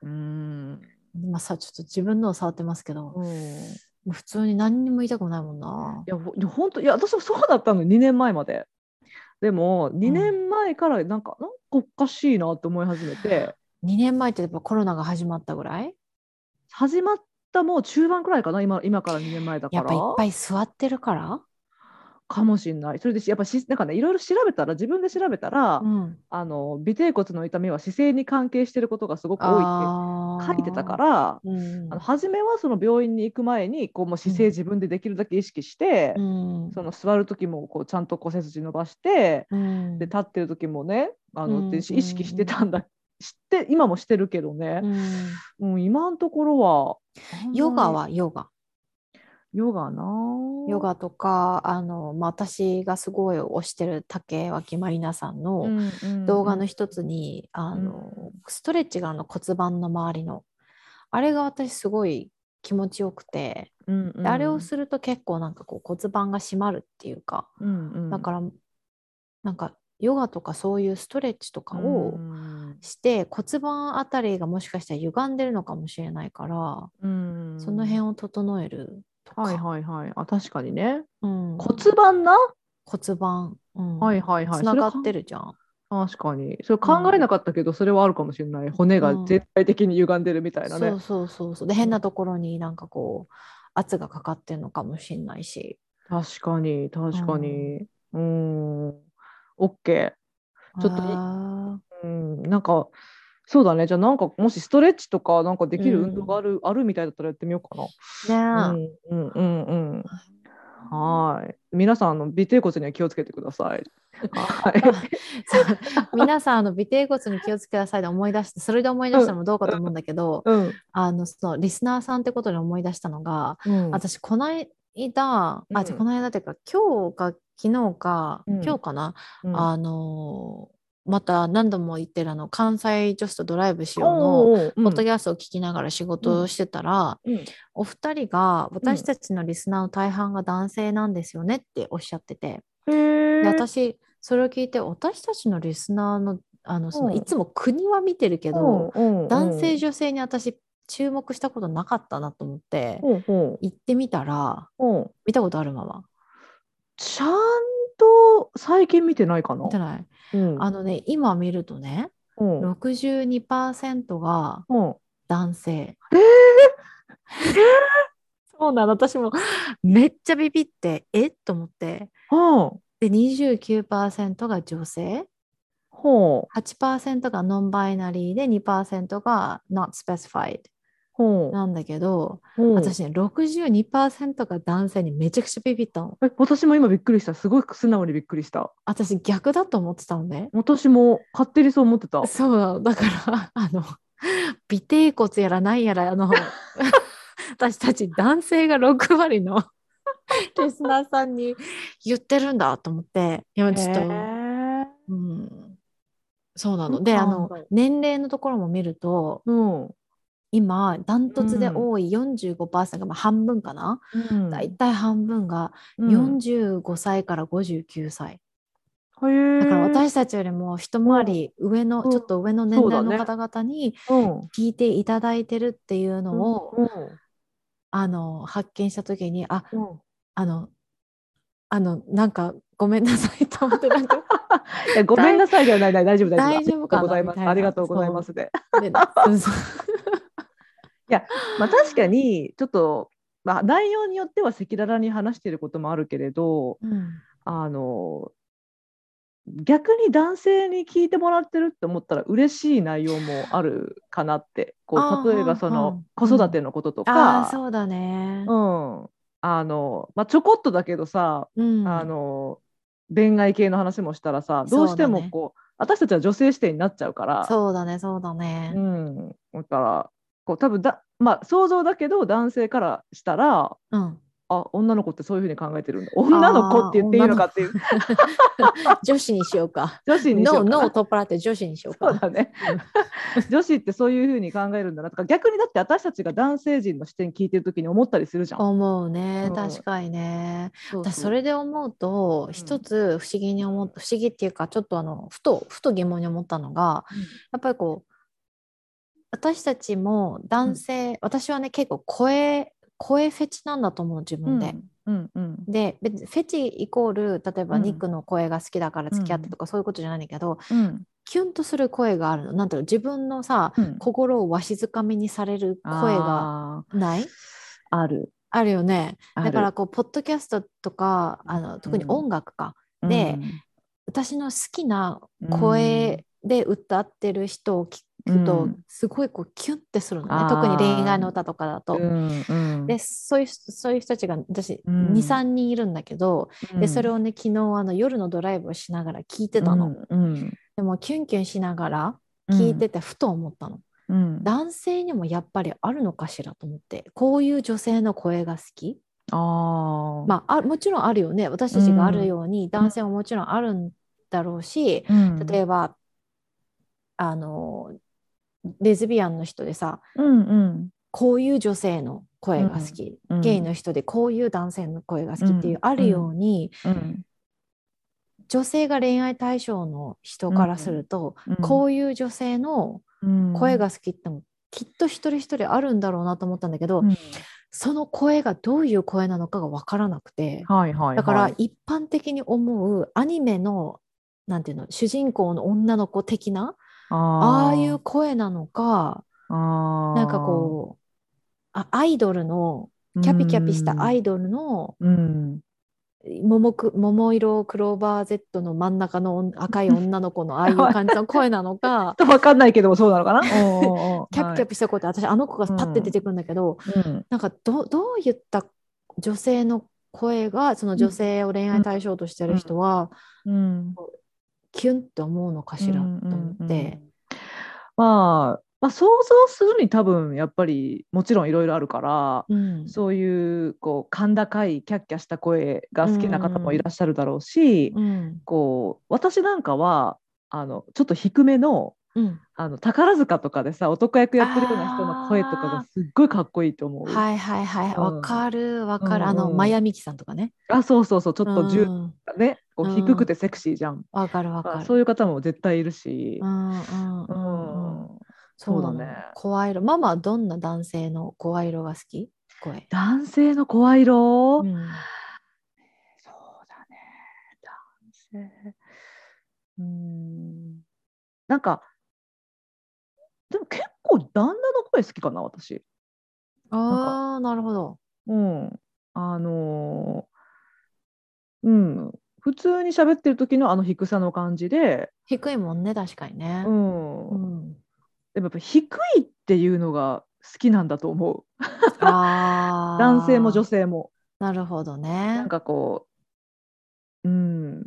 い。うん。今さ、ちょっと自分のを触ってますけど、うん、普通に何にも痛くないもんな。やほほんといや私もそうだったの2年前まで。でも2年前からなんか、なんかおかしいなって思い始めて。2年前ってやっぱコロナが始まったぐらい？始まったもう中盤くらいかな今今から2年前だから。やっぱいっぱい座ってるから？かもしれない。それでしやっぱしなんかねいろいろ調べたら自分で調べたら、うん。あの尾てい骨の痛みは姿勢に関係していることがすごく多いって書いてたから。うんあの初めはその病院に行く前にこうもう姿勢自分でできるだけ意識して、うん。その座る時もこうちゃんとこう背筋伸ばして、うん。で立ってる時もねあの、うんで意識してたんだ、知って今もしてるけどね。う、ん。うん、今のところはヨガはヨガ。ヨガな。ヨガとか、あの、まあ、私がすごい推してる竹脇まりなさんの動画の一つに、あの、ストレッチがあの骨盤の周りの、あれが私すごい気持ちよくて、うんうん。であれをすると結構なんかこう骨盤が締まるっていうか、うんうん。だからなんかヨガとかそういうストレッチとかをうんして骨盤あたりがもしかしたら歪んでるのかもしれないから、うん。その辺を整えるとか、はいはいはい。あ確かにね。うん、骨盤な、骨盤、うん。はいはいはい。つながってるじゃん。確かに。それ考えなかったけど、それはあるかもしれない。骨が絶対的に歪んでるみたいなね、そうそうそうそう。で変なところになんかこう圧がかかってるのかもしれないし。確かに確かに。うん。オッケちょっとうん。なんかそうだね。じゃあなんかもしストレッチとかなんかできるうん。運動がある,、あるみたいだったらやってみようかーな、ねうんうんうんうん。はい。皆さんあの尾てい骨には気をつけてください。はい。皆さんあの尾てい骨に気をつけくださいで思い出してそれで思い出したのもどうかと思うんだけど、うん。あのそのリスナーさんってことで思い出したのが、うん。私この間、うんあじゃあこの間っていうか今日か昨日か、うん。今日かな、うん。あのーまた何度も言ってるあの関西女子とドライブしようのポッドキャストを聞きながら仕事をしてたら、うん。お二人が私たちのリスナーの大半が男性なんですよねっておっしゃってて、へー。で私それを聞いて私たちのリスナーのあのそのうん。いつも国は見てるけど、うんうん男性女性に私注目したことなかったなと思って、行ってみたら見たことあるままちゃんと最近見てないかな？見てない。うん。あのね今見るとねうん。62%がうん。男性。え そうなの。私もめっちゃビビってえっと思って。ー、うん。で29%が女性。ほう。8%がノンバイナリーで2%が not specified なんだけど、私ね62%が男性にめちゃくちゃビビったの。え私も今びっくりした。すごい素直にびっくりした。私逆だと思ってたのね。私も勝手にそう思ってた。そうだから あの尾てい骨やらなんやらあの 私たち男性が6割の リスナーさんに言ってるんだと思って。いやちょっと、うん、そうなの。であの年齢のところも見るとうん今ダントツで多い45%が、まあ、半分かな、うん。だいたい半分がうん。45歳から59歳、へーだから私たちよりも一回り上の、うん。ちょっと上の年代の方々にうん。聞いていただいてるっていうのを、うん。あの発見した時にあうん。あのあのなんかごめんなさいと思ってなんかいやごめんなさいではない。大丈夫大丈夫。大丈夫かな？ありがとうございます。みたいなありがとうございまあ確かにちょっとまあ内容によっては赤裸々に話していることもあるけれどうん。あの逆に男性に聞いてもらってるって思ったら嬉しい内容もあるかなって。こう例えばそのん。子育てのこととあか。あ、そうだね。うん。あのまあ、ちょこっとだけどさ、うん。あの恋愛系の話もしたらさどうしてもこう私たちは女性視点になっちゃうから。そうだね、そうだね。うん、だからこう多分だまあ想像だけど男性からしたらうん、あ女の子ってそういうふうに考えてるんだ。女の子って言っていいのかっていう。女子。にしようか。女子にしようか。なノーノーを取っ払って女子にしようか。そうだね。女子ってそういうふうに考えるんだなとか逆にだって私たちが男性陣の視点聞いてる時に思ったりするじゃん。思うね。うん。確かにね。そそれで思うと一つ不思議に思っ不思議っていうかちょっとあのふとふと疑問に思ったのがやっぱりこう私たちも男性、私はね結構声声フェチなんだと思う自分で。うんうんでフェチイコール例えばうん。ニックの声が好きだから付き合ってとかそういうことじゃないんだけど、うん。キュンとする声があるの。なんていうの自分のさうん。心をわしづかみにされる声がない？ある。あるよね。だからこうポッドキャストとかあの特に音楽か、で私の好きな声で歌ってる人を聞くと、うん。すごいこうキュンってするのね、あー。特に恋愛の歌とかだと。うんうん。でそういうそういう人たちが私、うん。23人いるんだけど、うん。でそれをね昨日あの夜のドライブをしながら聞いてたの、うんうん。でもキュンキュンしながら聞いててふと思ったの、うん。男性にもやっぱりあるのかしらと思ってこういう女性の声が好き。あー。まああもちろんあるよね。私たちがあるように、男性ももちろんあるんだろうし、うん。例えばあのレズビアンの人でさうんうん。こういう女性の声が好き、うんゲイの人でこういう男性の声が好きっていう、うんあるように、うん。女性が恋愛対象の人からすると、うんこういう女性のうん。声が好きってもきっと一人一人あるんだろうなと思ったんだけど、うん。その声がどういう声なのかが分からなくて、はいはいはい。だから一般的に思うアニメのなんていうの主人公の女の子的なああいう声なのかななんかこうあアイドルのキャピキャピしたアイドルのうん。桃く桃色クローバー Z の真ん中の女赤い女の子のああいう感じの声なのか わかんないけどもそうなのかな？キャピキャピピした声って私あの子がパッて出てくるんだけど、うん。なんかどどういった女性の声がその女性を恋愛対象としてる人は、うんキュンって思うのかしら？と思って、まあまあ想像するに多分やっぱりもちろんいろいろあるからうん。そういうこう甲高いキャッキャした声が好きな方もいらっしゃるだろうし、うん。こう私なんかはあのちょっと低めのうん。あの宝塚とかでさ男役やってるような人の声とかがすっごいかっこいいと思う。はいはいはいうん。わかるわかる、うんあのうん。マヤミキさんとかね。あそうそうそう。ちょっと重うん。ね、こううん。低くてセクシーじゃん。わかるわかる。まあそういう方も絶対いるし。うんうんううんうん。んそうだね。声色。ママはどんな男性の声色が好き？声、男性の声色、うん。そうだね。男性。うん。なんかでも結構旦那の声好きかな私。ああなるほど。うん。あのーうん普通に喋ってる時のあの低さの感じで、低いもんね確かにね。う、ん。うんでもやっぱ低いっていうのが好きなんだと思う。ああ 男性も女性も。なるほどね。なんかこう、うん、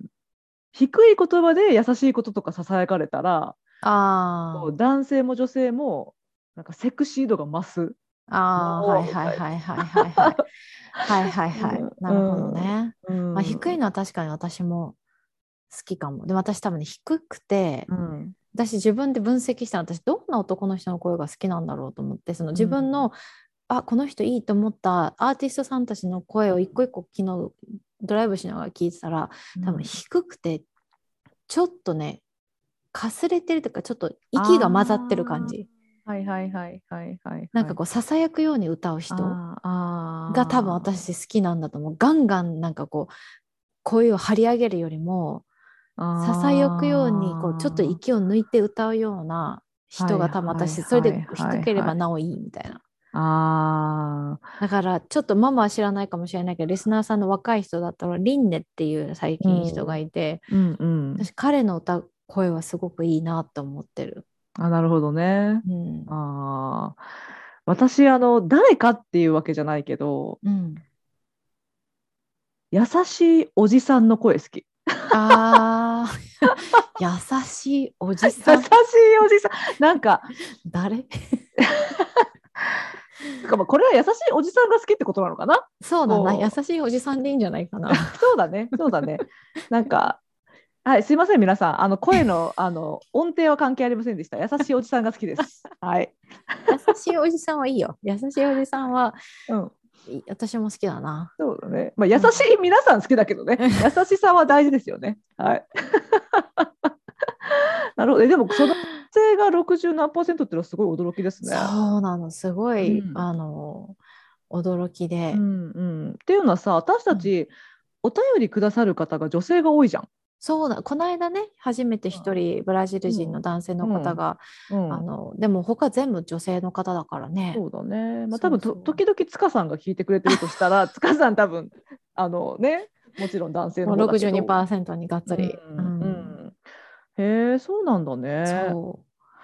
低い言葉で優しいこととかささやかれたらあ男性も女性もなんかセクシー度が増す。ああはいはいはいはいはいはい はいはいはい。うん。なるほどね、うん。まあ、低いのは確かに私も好きかも。でも私多分ね低くてうん。私自分で分析したら私どんな男の人の声が好きなんだろうと思ってその自分の、あこの人いいと思ったアーティストさんたちの声を一個一個昨日ドライブしながら聞いてたら多分低くてちょっとねかすれてるというかちょっと息が混ざってる感じはいはいはいはいはい。なんかこうささやくように歌う人が多分私好きなんだと思うガンガンなんかこう声を張り上げるよりもささやくようにこうちょっと息を抜いて歌うような人が多分私それで低ければなおいいみたいな。あーだからちょっとママは知らないかもしれないけどリスナーさんの若い人だったらリンネっていう最近人がいて、うんうん。私彼の歌声はすごくいいなと思ってる。あなるほどね。うん。あー。私あの誰かっていうわけじゃないけどうん、優しいおじさんの声好き。あー。優しいおじ優しいさんおじさん。なんか誰？かまあこれは優しいおじさんが好きってことなのかな？そうだな、優しいおじさんでいいんじゃないかな。そうだね、そうだね。なんか、はい、すいません、皆さん。あの声のあの音程は関係ありませんでした。優しいおじさんが好きです。はい。優しいおじさんはいいよ。優しいおじさんはうん、い私も好きだな。そうだね。まあ、優しい皆さん好きだけどね。優しさは大事ですよね。はい。なるほど。えでも、その女性が60何パーセントっていうのはすごい驚きですね。そうなの、すごい、うんあの、驚きで。うんうん、っていうのはさ、私たち、お便りくださる方が女性が多いじゃん。そうだ、この間ね、初めて一人ブラジル人の男性の方が、うん、あの、でも他全部女性の方だからね。そうだね。まあ、多分時々塚さんが聞いてくれてるとしたら、塚さん多分あのね、もちろん男性の方だけど。62%にがっつり。うんうんへえ、そうなんだね。そ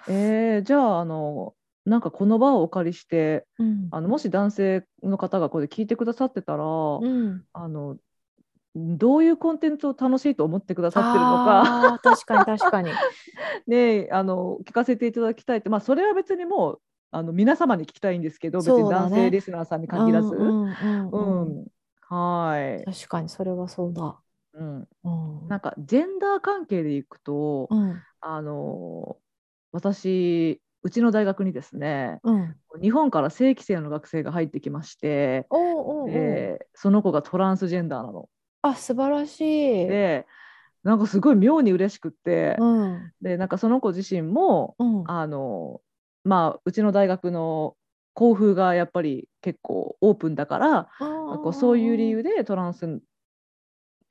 えー、じゃああのなんかこの場をお借りして、う。うん。あのもし男性の方がこれ聞いてくださってたら、うん、あのどういうコンテンツを楽しいと思ってくださってるのか。確かに確かに。ねあの聞かせていただきたいって、まあ、それは別にもうあの皆様に聞きたいんですけど、別に男性リスナーさんに限らず。はい、確かにそれはそうだ。うん。うんなんかジェンダー関係でいくと、うんあの私うちの大学にですね、うん。日本から正規生の学生が入ってきまして、おその子がトランスジェンダーなの。あ素晴らしい。で、なんかすごい妙に嬉しくって、うん。でなんかその子自身もうん。あのまあうちの大学の校風がやっぱり結構オープンだから、こうそういう理由でトランス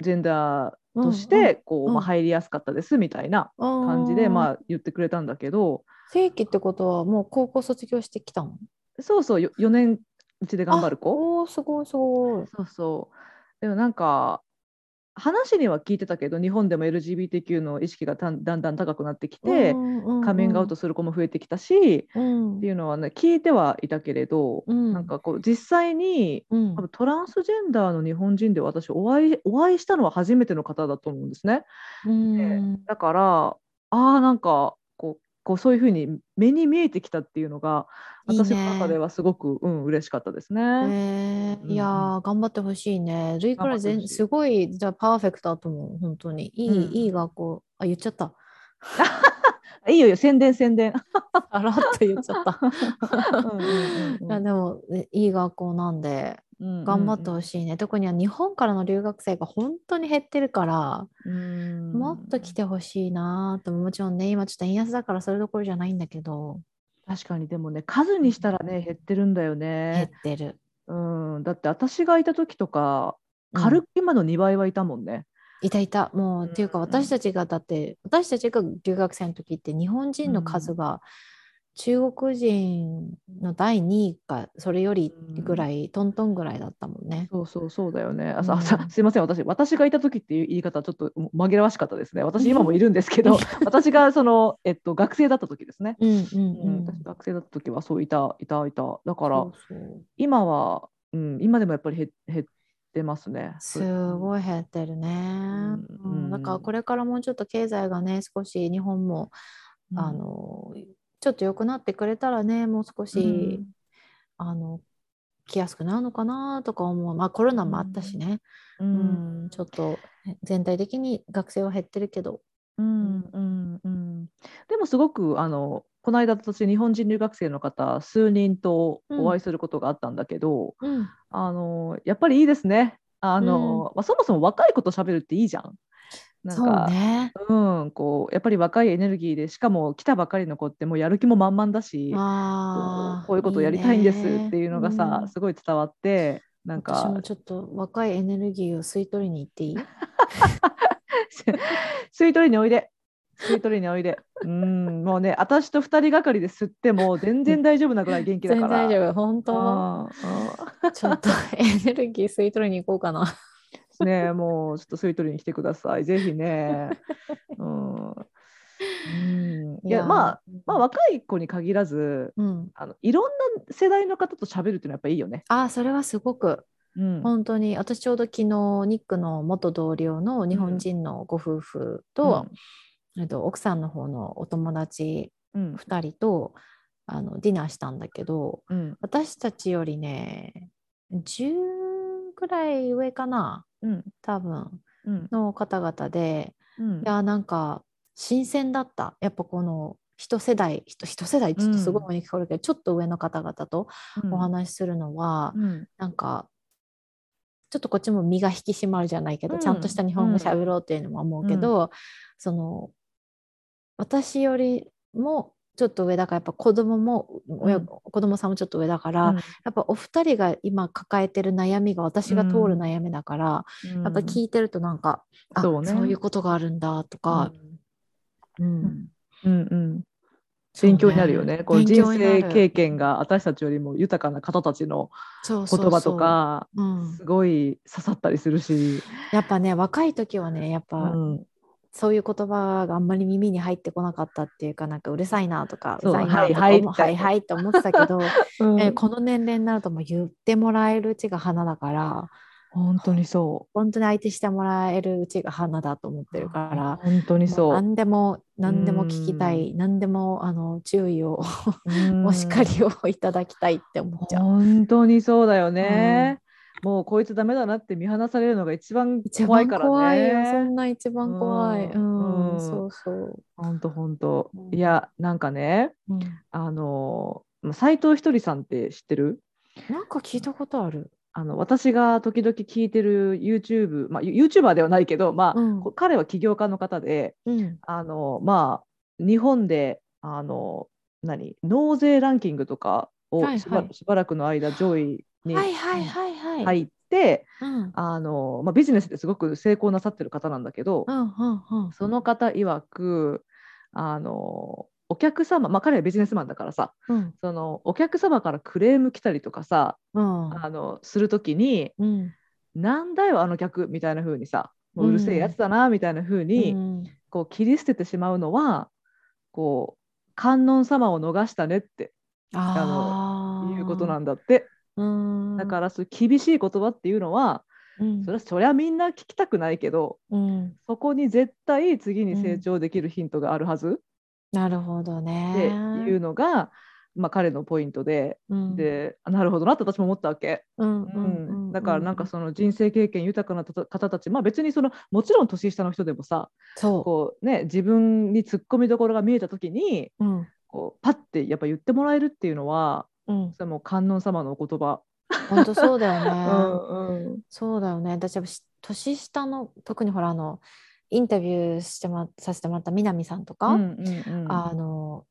ジェンダーとしてこう、まあ、うん入りやすかったですみたいな感じで、まあ、言ってくれたんだけど。正規ってことはもう高校卒業してきたの？そうそうよ4年うちで頑張る子。おおすごいすごい。そうそうでもなんか話には聞いてたけど日本でも LGBTQ の意識がだんだん高くなってきて、カミングアウトする子も増えてきたし、うん。っていうのはね聞いてはいたけれど、うん。なんかこう実際にうん。多分トランスジェンダーの日本人で私お会いお会いしたのは初めての方だと思うんですね。うん。だからああなんかこうそういうふうに目に見えてきたっていうのがいいね私の中ではすごくうん嬉しかったですね。うんえーいやー頑張ってほしいね。ルイから全すごいじゃあパーフェクトだと思う本当にいい、うんいい学校あ言っちゃった。いいよ宣伝宣伝。あらっと言っちゃった。うんうんうんうんいやでもねいい学校なんで頑張ってほしいね、特には日本からの留学生が本当に減ってるから、うん。もっと来てほしいなと。もちろんね今ちょっと円安だからそれどころじゃないんだけど。確かに。でもね数にしたらね減ってるんだよ減っね。てる。うん。だって私がいた時とかうん。軽く今の2倍はいたもんね。いたいた。もう、うん。っていうか私たちがだって私たちが留学生の時って日本人の数が中国人の第2位かそれよりぐらい、トントンぐらいだったもんね。そうそうそうだよね。あうんすいません私私がいた時っていう言い方はちょっと紛らわしかったですね。私今もいるんですけど 私がそのえっと学生だった時ですね。うんうんううんん。私学生だった時はそういたいたいただから今は、うん、今でもやっぱり減減ってますね。すごい減ってるね。んうんだからこれからもうちょっと経済がね少し日本も、うんあのちょっと良くなってくれたらねもう少し、あの来やすくなるのかなとか思う。まあコロナもあったしね、ううん。ん。ちょっと全体的に学生は減ってるけど、うんうんうん、でもすごくあのこの間私日本人留学生の方数人とお会いすることがあったんだけど、うん、あのやっぱりいいですね。あのまあ、そもそも若い子と喋るっていいじゃん。なんそうかね。うん、こうやっぱり若いエネルギーでしかも来たばかりの子ってもうやる気も満々だしこあうこういうことをやりたいんですっていうのがさうん。すごい伝わってなんか私もちょっと若いエネルギーを吸い取りに行っていい？吸い取りにおいで。吸い取りにおいで。うんもうね私と二人がかりで吸っても全然大丈夫なぐらい元気だ全然から。大丈夫。本当？ちょっとエネルギー吸い取りに行こうかな。ねえもうちょっと吸い取りに来てください。ぜひね。うん。うん、いやまあ、まあ若い子に限らずうん、あのいろんな世代の方と喋るっていうのはやっぱいいよね。あそれはすごく。うん。本当に。私ちょうど昨日ニックの元同僚の日本人のご夫婦と,、えっと奥さんの方のお友達うん。2人とあのディナーしたんだけどうん。私たちよりね10ぐらい上かなうん。多分うん。の方々でうん。いやなんか新鮮だった。やっぱこの一世代一一世代ちょっとすごい上に聞こえるけど、ちょっと上の方々とお話しするのは、うん。なんかちょっとこっちも身が引き締まるじゃないけど、うん。ちゃんとした日本語喋ろうっていうのも思うけど、その私よりもちょっと上だからやっぱ子供も、親うん。子供さんもちょっと上だから、うん。やっぱお二人が今抱えてる悩みが私が通る悩みだから、やっぱ聞いてるとなんか、あそうね。そういうことがあるんだとか、うん。うん。うん勉強になるよね。こう勉人生経験が私たちよりも豊かな方たちの言葉とかうん。すごい刺さったりするし、やっぱね若い時はねやっぱ、うんそういう言葉があんまり耳に入ってこなかったっていうかなんかうるさいなとかういなとかはいはいはいはいって思ってたけど、うんえーこの年齢になるともう言ってもらえるうちが花だから本当にそ本当に相手してもらえるうちが花だと思ってるう。から。本当にそう。何でも何でも聞きたい何でもあの注意をうん お叱りをいただきたいって思っちゃう。本当にそうだよね。もうこいつダメだなって見放されるのが一番怖いからね。怖いよそんな一番怖い。ううんん、うんそうそう。本当本当う。んいやなんかねうんあの斎藤ひとりさんって知ってる？なんか聞いたことある。あの私が時々聞いてる YouTube、まあ、ユ YouTuber ではないけど、まあうんこ彼は起業家の方でうん。あの、まあ、日本であの何納税ランキングとかをはいはいしば,、しばらくの間上位にはい。はいはいはい。入って、うん。あのまあ、ビジネスですごく成功なさってる方なんだけど、うんうんうん。その方曰くあのお客様、まあ、彼はビジネスマンだからさうん。そのお客様からクレーム来たりとかさうん。あのするときにうん。なんだよあの客みたいな風にさもううるせえやつだなみたいな風に、うん。こう切り捨ててしまうのはこう観音様を逃したねってあいうことなんんだってだからそ厳しい言葉っていうのはうん。それはそりゃみんな聞きたくないけどうん。そこに絶対次に成長できるヒントがあるはずなるほどってね。いうのが、まあ、彼のポイントでうん。であなるほどなって私も思ったわけ。うんううんん、だからなんかその人生経験豊かなた方たち、まあ、別にそのもちろん年下の人でもさそこう、ね、自分に突っ込みどころが見えた時にう。うん。こうパッてやっぱ言ってもらえるっていうのはうん。それもう観音様のお言葉。本当そうだよね。うんうんそうだよね。私はし年下の特にほらあのインタビューしてもらさせてもらった南さんとか、うんうんうんあの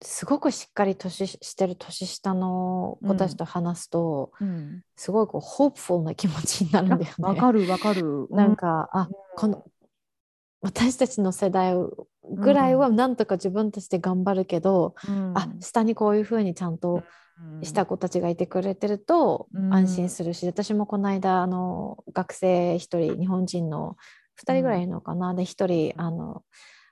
すごくしっかり年ししてる年下の子たちと話すと、うんすごいこうホープフルな気持ちになるんだよね。わかるわかる。なんか、あこの私たちの世代ぐらいはなんとか自分たちで頑張るけど、うん、あ下にこういうふうにちゃんとうんした子たちがいてくれてるとうん。安心するし、私もこの間あの学生1人日本人の2人ぐらいいるのかな、で1人あの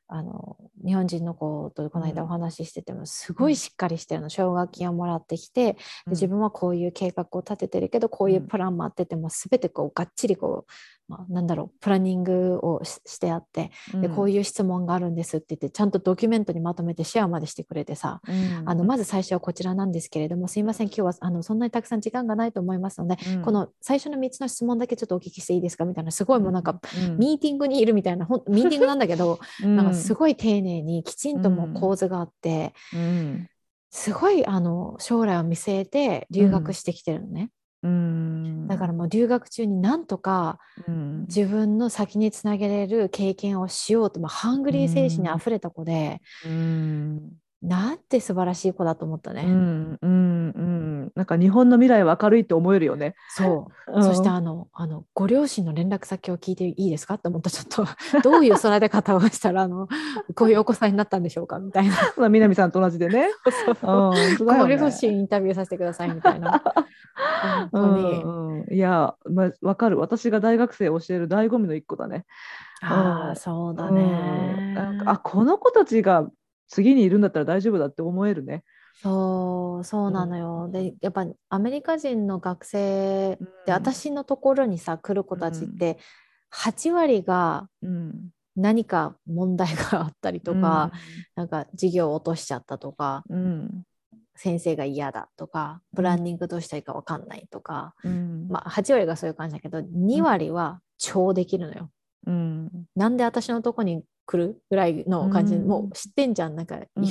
あの日本人の子とこの間お話ししててもすごいしっかりしてるの。奨学金をもらってきてで自分はこういう計画を立ててるけどこういうプランもあってても全てこうがっちりこう、まあ、なんだろうプランニングをししてあってでこういう質問があるんですって言ってちゃんとドキュメントにまとめてシェアまでしてくれてさうん。あのまず最初はこちらなんですけれどもすいません今日はあのそんなにたくさん時間がないと思いますので、うん。この最初の3つの質問だけちょっとお聞きしていいですかみたいなすごいもうなんか、うん。ミーティングにいるみたいなほんミーティングなんだけど、なんかすごい丁寧にきちんともう構図があって、うん。すごいあの将来を見据えて留学してきてるのね、うん。だからもう留学中になんとかうん。自分の先につなげれる経験をしようと、まあ、ハングリー精神にあふれた子で、うんなんて素晴らしい子だと思ったね。うんうんうん。なんか日本の未来は明るいって思えるよね。そう。そしてあのあのご両親の連絡先を聞いていいですかって思った。ちょっと どういう育て方をしたらあのこういうお子さんになったんでしょうかみたいな。まあ南さんと同じでね。そうそう。うんね。ご両親インタビューさせてくださいみたいな。本当に、うんうん。いや、まあ、わかる。私が大学生を教える醍醐味の一個だね。ああうんそうだうん。ね、なんかあこの子たちが次にいるんだったら大丈夫だって思えるね。そうそうなのよ、でやっぱアメリカ人の学生うん。で私のところにさ来る子たちって8割がうん、何か問題があったりとか、なんか授業を落としちゃったとかうん。先生が嫌だとかブランディングどうしたらいいか分かんないとか、うん。まあ、8割がそういう感じだけど2割は超できるのよ。うん。なんで私のとこに来るぐらいの感じで、うんもう知ってんじゃん。なんか、うん。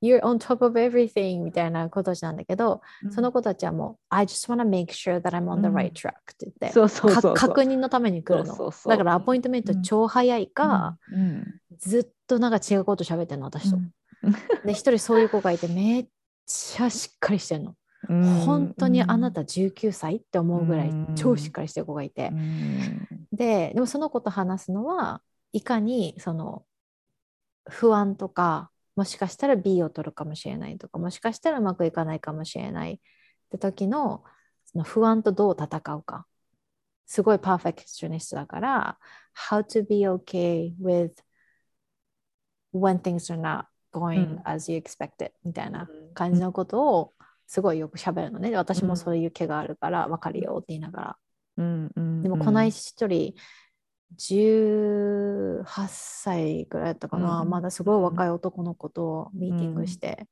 You're on top of everything みたいなことなんだけど、その子たちはもう I just wanna make sure that I'm on the うん right track って言って、確認のために来るの。だからアポイントメント超早いか、うん。ずっとなんか違うこと喋ってんの私と、うん。で一人そういう子がいてめっちゃしっかりしてんの、うん。本当にあなた19歳って思うぐらいうん。超しっかりしてる子がいて。う、ん。ででもその子と話すのはいかにその不安とかもしかしたら B を取るかもしれないとかもしかしたらうまくいかないかもしれないって時のその不安とどう戦うか。すごいパーフェクショニストだから How to be okay with when things are not う going ん。as you expected みたいな感じのことをすごいよく喋るのね。で私もそういう毛があるから分かるよって言いながら。うんうん。でもこの一人18歳ぐらいだったかな、うん。まだすごい若い男の子とミーティングして、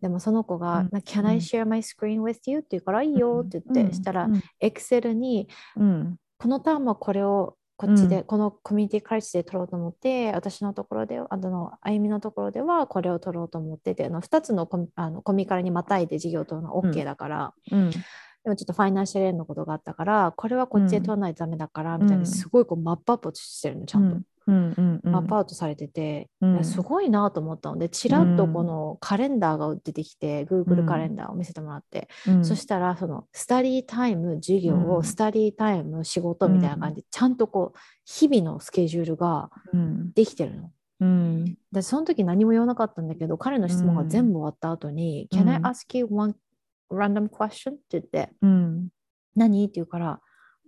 でもその子が、うん。Can I share my screen with you? って言うからいいよって言って、したら、Excel にうん。このターンはこれをこっちで、このコミュニティカレッジで取ろうと思って私のところであのあゆみのところではこれを取ろうと思っててあの2つのコミあのコミカルにまたいで授業を取るのは OK だから、うんでもちょっとファイナンシャルエードのことがあったから、これはこっちで取らないとダメだから、みたいうん。な、すごいこうマップアップしてるの、ちゃんと。うんうんうんマップアウトされてて、すごいなと思ったの。で、ちらっとこのカレンダーが出てきて、Google カレンダーを見せてもらって、うん。そしたら、そのスタディタイム、授業を、うん。スタディタイム、仕事みたいな感じで、ちゃんとこう、日々のスケジュールがうん。できてるの。うん。で、その時何も言わなかったんだけど、彼の質問が全部終わった後に、うん。Can I ask you one random question? って言って、うん何って言うから、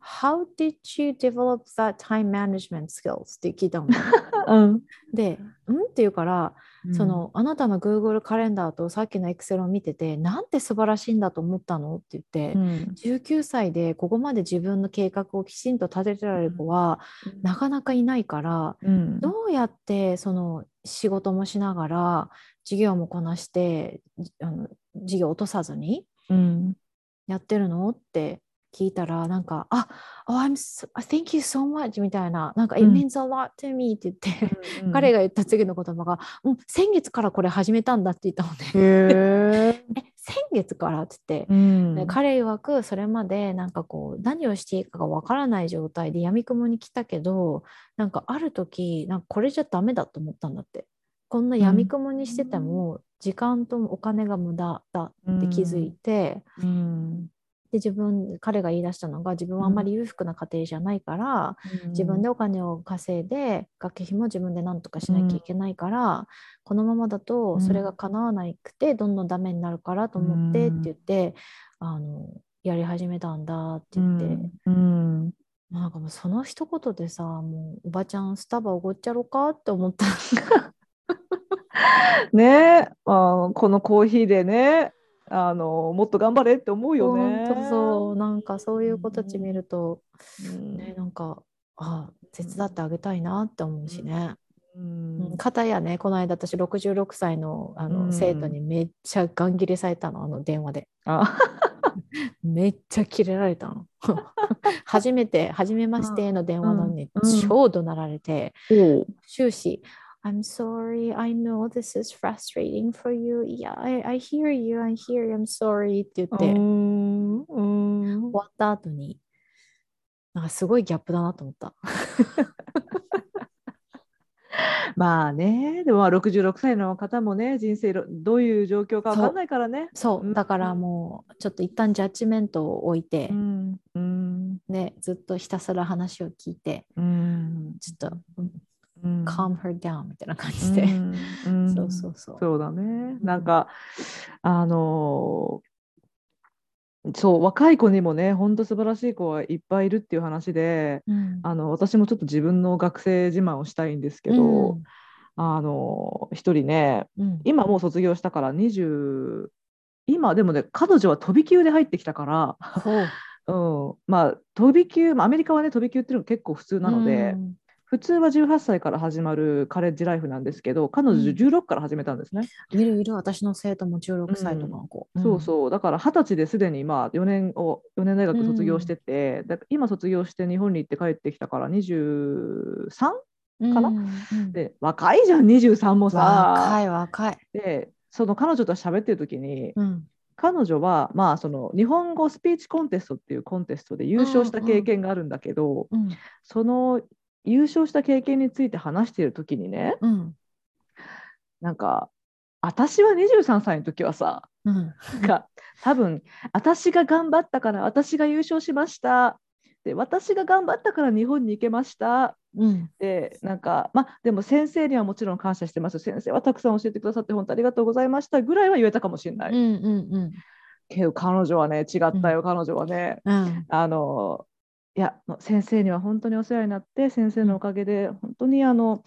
How did you develop that time management skills? って聞いたのね。うんで、うんって言うから、そのあなたの Google カレンダーとさっきの Excel を見てて、なんて素晴らしいんだと思ったの？って言って、うん19歳でここまで自分の計画をきちんと立ててられる子はなかなかいないから、うんどうやってその仕事もしながら授業もこなしてじあの授業を落とさずにうん。やってるの？って聞いたらなんか「あ、oh, I'm so, thank you so much」みたいな「なんか、うん It means a lot to me」って言って、彼が言った次の言葉が「うん、先月からこれ始めたんだ」って言ったのね。へ ええ先月から？って言って、うん。で彼曰くそれまでなんかこう何をしていいかがわからない状態で闇雲に来たけどなんかある時なんかこれじゃダメだと思ったんだって。こんな闇雲にしてても時間とお金が無駄だって気づいて、うん。で自分彼が言い出したのが自分はあんまり裕福な家庭じゃないから、自分でお金を稼いで学費も自分で何とかしなきゃいけないから、このままだとそれが叶わなくてどんどんダメになるからと思ってって言って、あのやり始めたんだって言って、うん。なんかもうその一言でさもうおばちゃんスタバおごっちゃろかって思った。ねあこのコーヒーでねあのもっと頑張れって思うよね。本当そう。なんかそういう子たち見ると、うん。ねなんかあ手伝ってあげたいなって思うしね。うん。うん、片やねこの間私66歳のあの、うん。生徒にめっちゃガン切れされたのあの電話で。あ。めっちゃキレられたの。初めて初めましての電話なのに、うん。うん。超怒鳴られておう終始 I'm sorry, I know this is frustrating for you. Yeah, I, I hear you, I hear you, I'm sorry って言って、終わった後に、なんかすごいギャップだなと思った。まあね、でもまあ66歳の方もね、人生ろどういう状況か分かんないからね。そうう、ん。だからもうちょっと一旦ジャッジメントを置いて、うんうん。ね、ずっとひたすら話を聞いて、うん。ちょっと、うんうん calm her down みたいな感じで。うんうんそうそうそう。そうだね。なんか、あのーそう、若い子にもね、本当素晴らしい子はいっぱいいるっていう話で、うん。あの私もちょっと自分の学生自慢をしたいんですけど、あのー一人ね、うん。今もう卒業したから20、今でもね、彼女は飛び級で入ってきたから、ほう。うん、まあ飛び級、まあ、アメリカはね飛び級っていうのが結構普通なので、うん普通は18歳から始まるカレッジライフなんですけど彼女うん16から始めたんですね。いるいる私の生徒も16歳とかの子。そうそうだから二十歳ですでにまあ4年を4年大学卒業してて、だから今卒業して日本に行って帰ってきたから 23? うん。かな？うんうんで若いじゃん23も若さ。い若い。でその彼女と喋ってる時に、うん。彼女はまあその日本語スピーチコンテストっていうコンテストで優勝した経験があるんだけど、うん。その優勝した経験について話している時にねうん。なんか私は23歳の時はさうん。なんか多分私が頑張ったから私が優勝しましたで私が頑張ったから日本に行けましたうん。でなんかまあでも先生にはもちろん感謝してます先生はたくさん教えてくださって本当ありがとうございましたぐらいは言えたかもしれない、うん。うん。うん。けど彼女はね違ったよ、彼女はねうん。あのいや先生には本当にお世話になって先生のおかげで本当にあの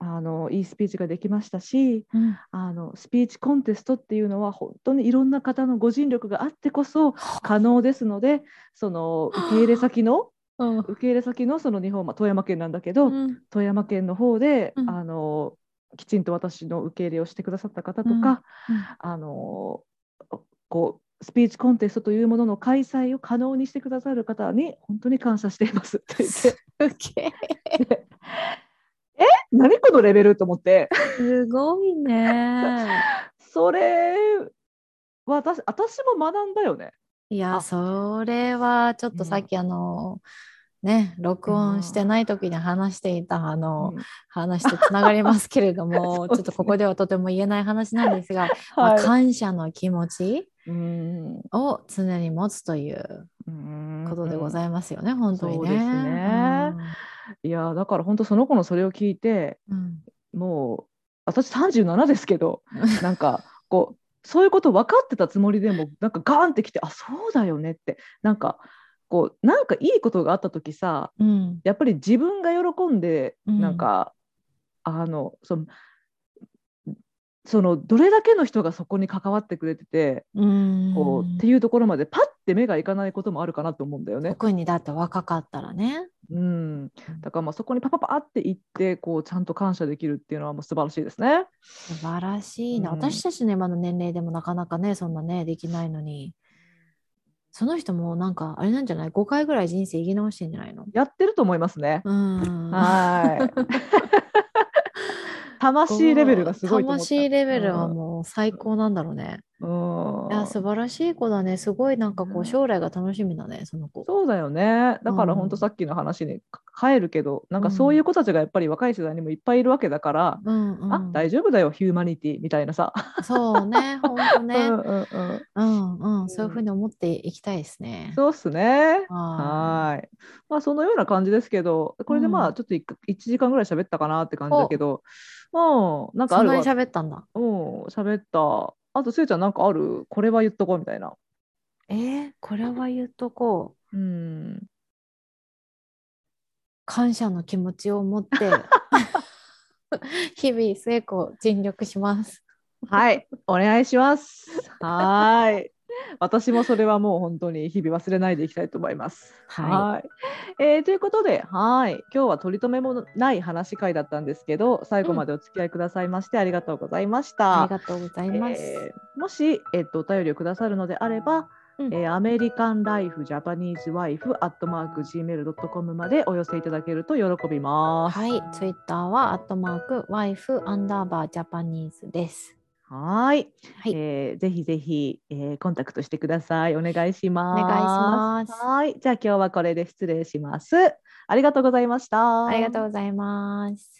あのいいスピーチができましたしうん。あのスピーチコンテストっていうのは本当にいろんな方のご尽力があってこそ可能ですのでその受け入れ先のうん。受け入れ先のその日本、まあ、富山県なんだけど、うん。富山県の方で、うんあのきちんと私の受け入れをしてくださった方とか、あのこうスピーチコンテストというものの開催を可能にしてくださる方に本当に感謝しています。って言ってえ。何このレベルと思って。すごいね。それは私私も学んだよね。いや、あ。それはちょっとさっきあの、ね、録音してない時に話していたあの、うん。話とつながりますけれども、ね。ちょっとここではとても言えない話なんですが、まあ、はい感謝の気持ちうん。を常に持つということでございますよね、本当にね。そうですね。いやだから本当その子のそれを聞いてうん。もう私37ですけど なんかこうそういうこと分かってたつもりでもなんかガーンってきてあそうだよねってなんかこうなんかいいことがあった時さうん。やっぱり自分が喜んでうん。なんか、あのそのそのどれだけの人がそこに関わってくれてて、うんこうっていうところまでパッて目がいかないこともあるかなと思うんだよね。特にだって若かったらね。うん、だからまあそこにパパパって行ってこうちゃんと感謝できるっていうのはもう素晴らしいですね。素晴らしいな。うん私たちの今の年齢でもなかなかね、そんなね、できないのに。その人もなんか、あれなんじゃない ?5 回ぐらい人生生き直してんじゃないの？やってると思いますね。うん。はい。魂レベルがすごい。魂レベルはもう最高なんだろうね。うん。いや、素晴らしい子だね。すごいなんかこううん将来が楽しみだね、その子。そうだよね。だからうん本当さっきの話に帰るけど、なんかうんそういう子たちがやっぱり若い世代にもいっぱいいるわけだから、うんうん。あ大丈夫だよヒューマニティみたいなさ。そうね、ほんとね。うんうんうん。うんうん。そういうふうに思っていきたいですね。そうっすね。はい。まあそのような感じですけど、これでまうんあちょっと 1, 時間ぐらい喋ったかなって感じだけど、うん、なんかあるわそんなに。喋ったんだ。うん、喋った。あと、すーちゃんなんかある？これは言っとこうみたいな。えー、これは言っとこう。うん。感謝の気持ちを持って 日々成功尽力します。はい、お願いします。はーい。私もそれはもう本当に日々忘れないでいきたいと思います。はーいえーということで、はい、今日は取り留めもない話会だったんですけど、最後までお付き合いくださいましてありがとうございました。ありがとうございます。えーもし、えっとお便りをくださるのであれば、うんえーアメリカンライフジャパニーズワイフアットマーク Gmail.com までお寄せいただけると喜びます。はい、ツイッターはアットマークワイフアンダーバージャパニーズです。はい、はいえーぜひぜひ、えーコンタクトしてください。お願いしおます。願いします。はい、じゃあ今日はこれで失礼します。ありがとうございました。ありがとうございます。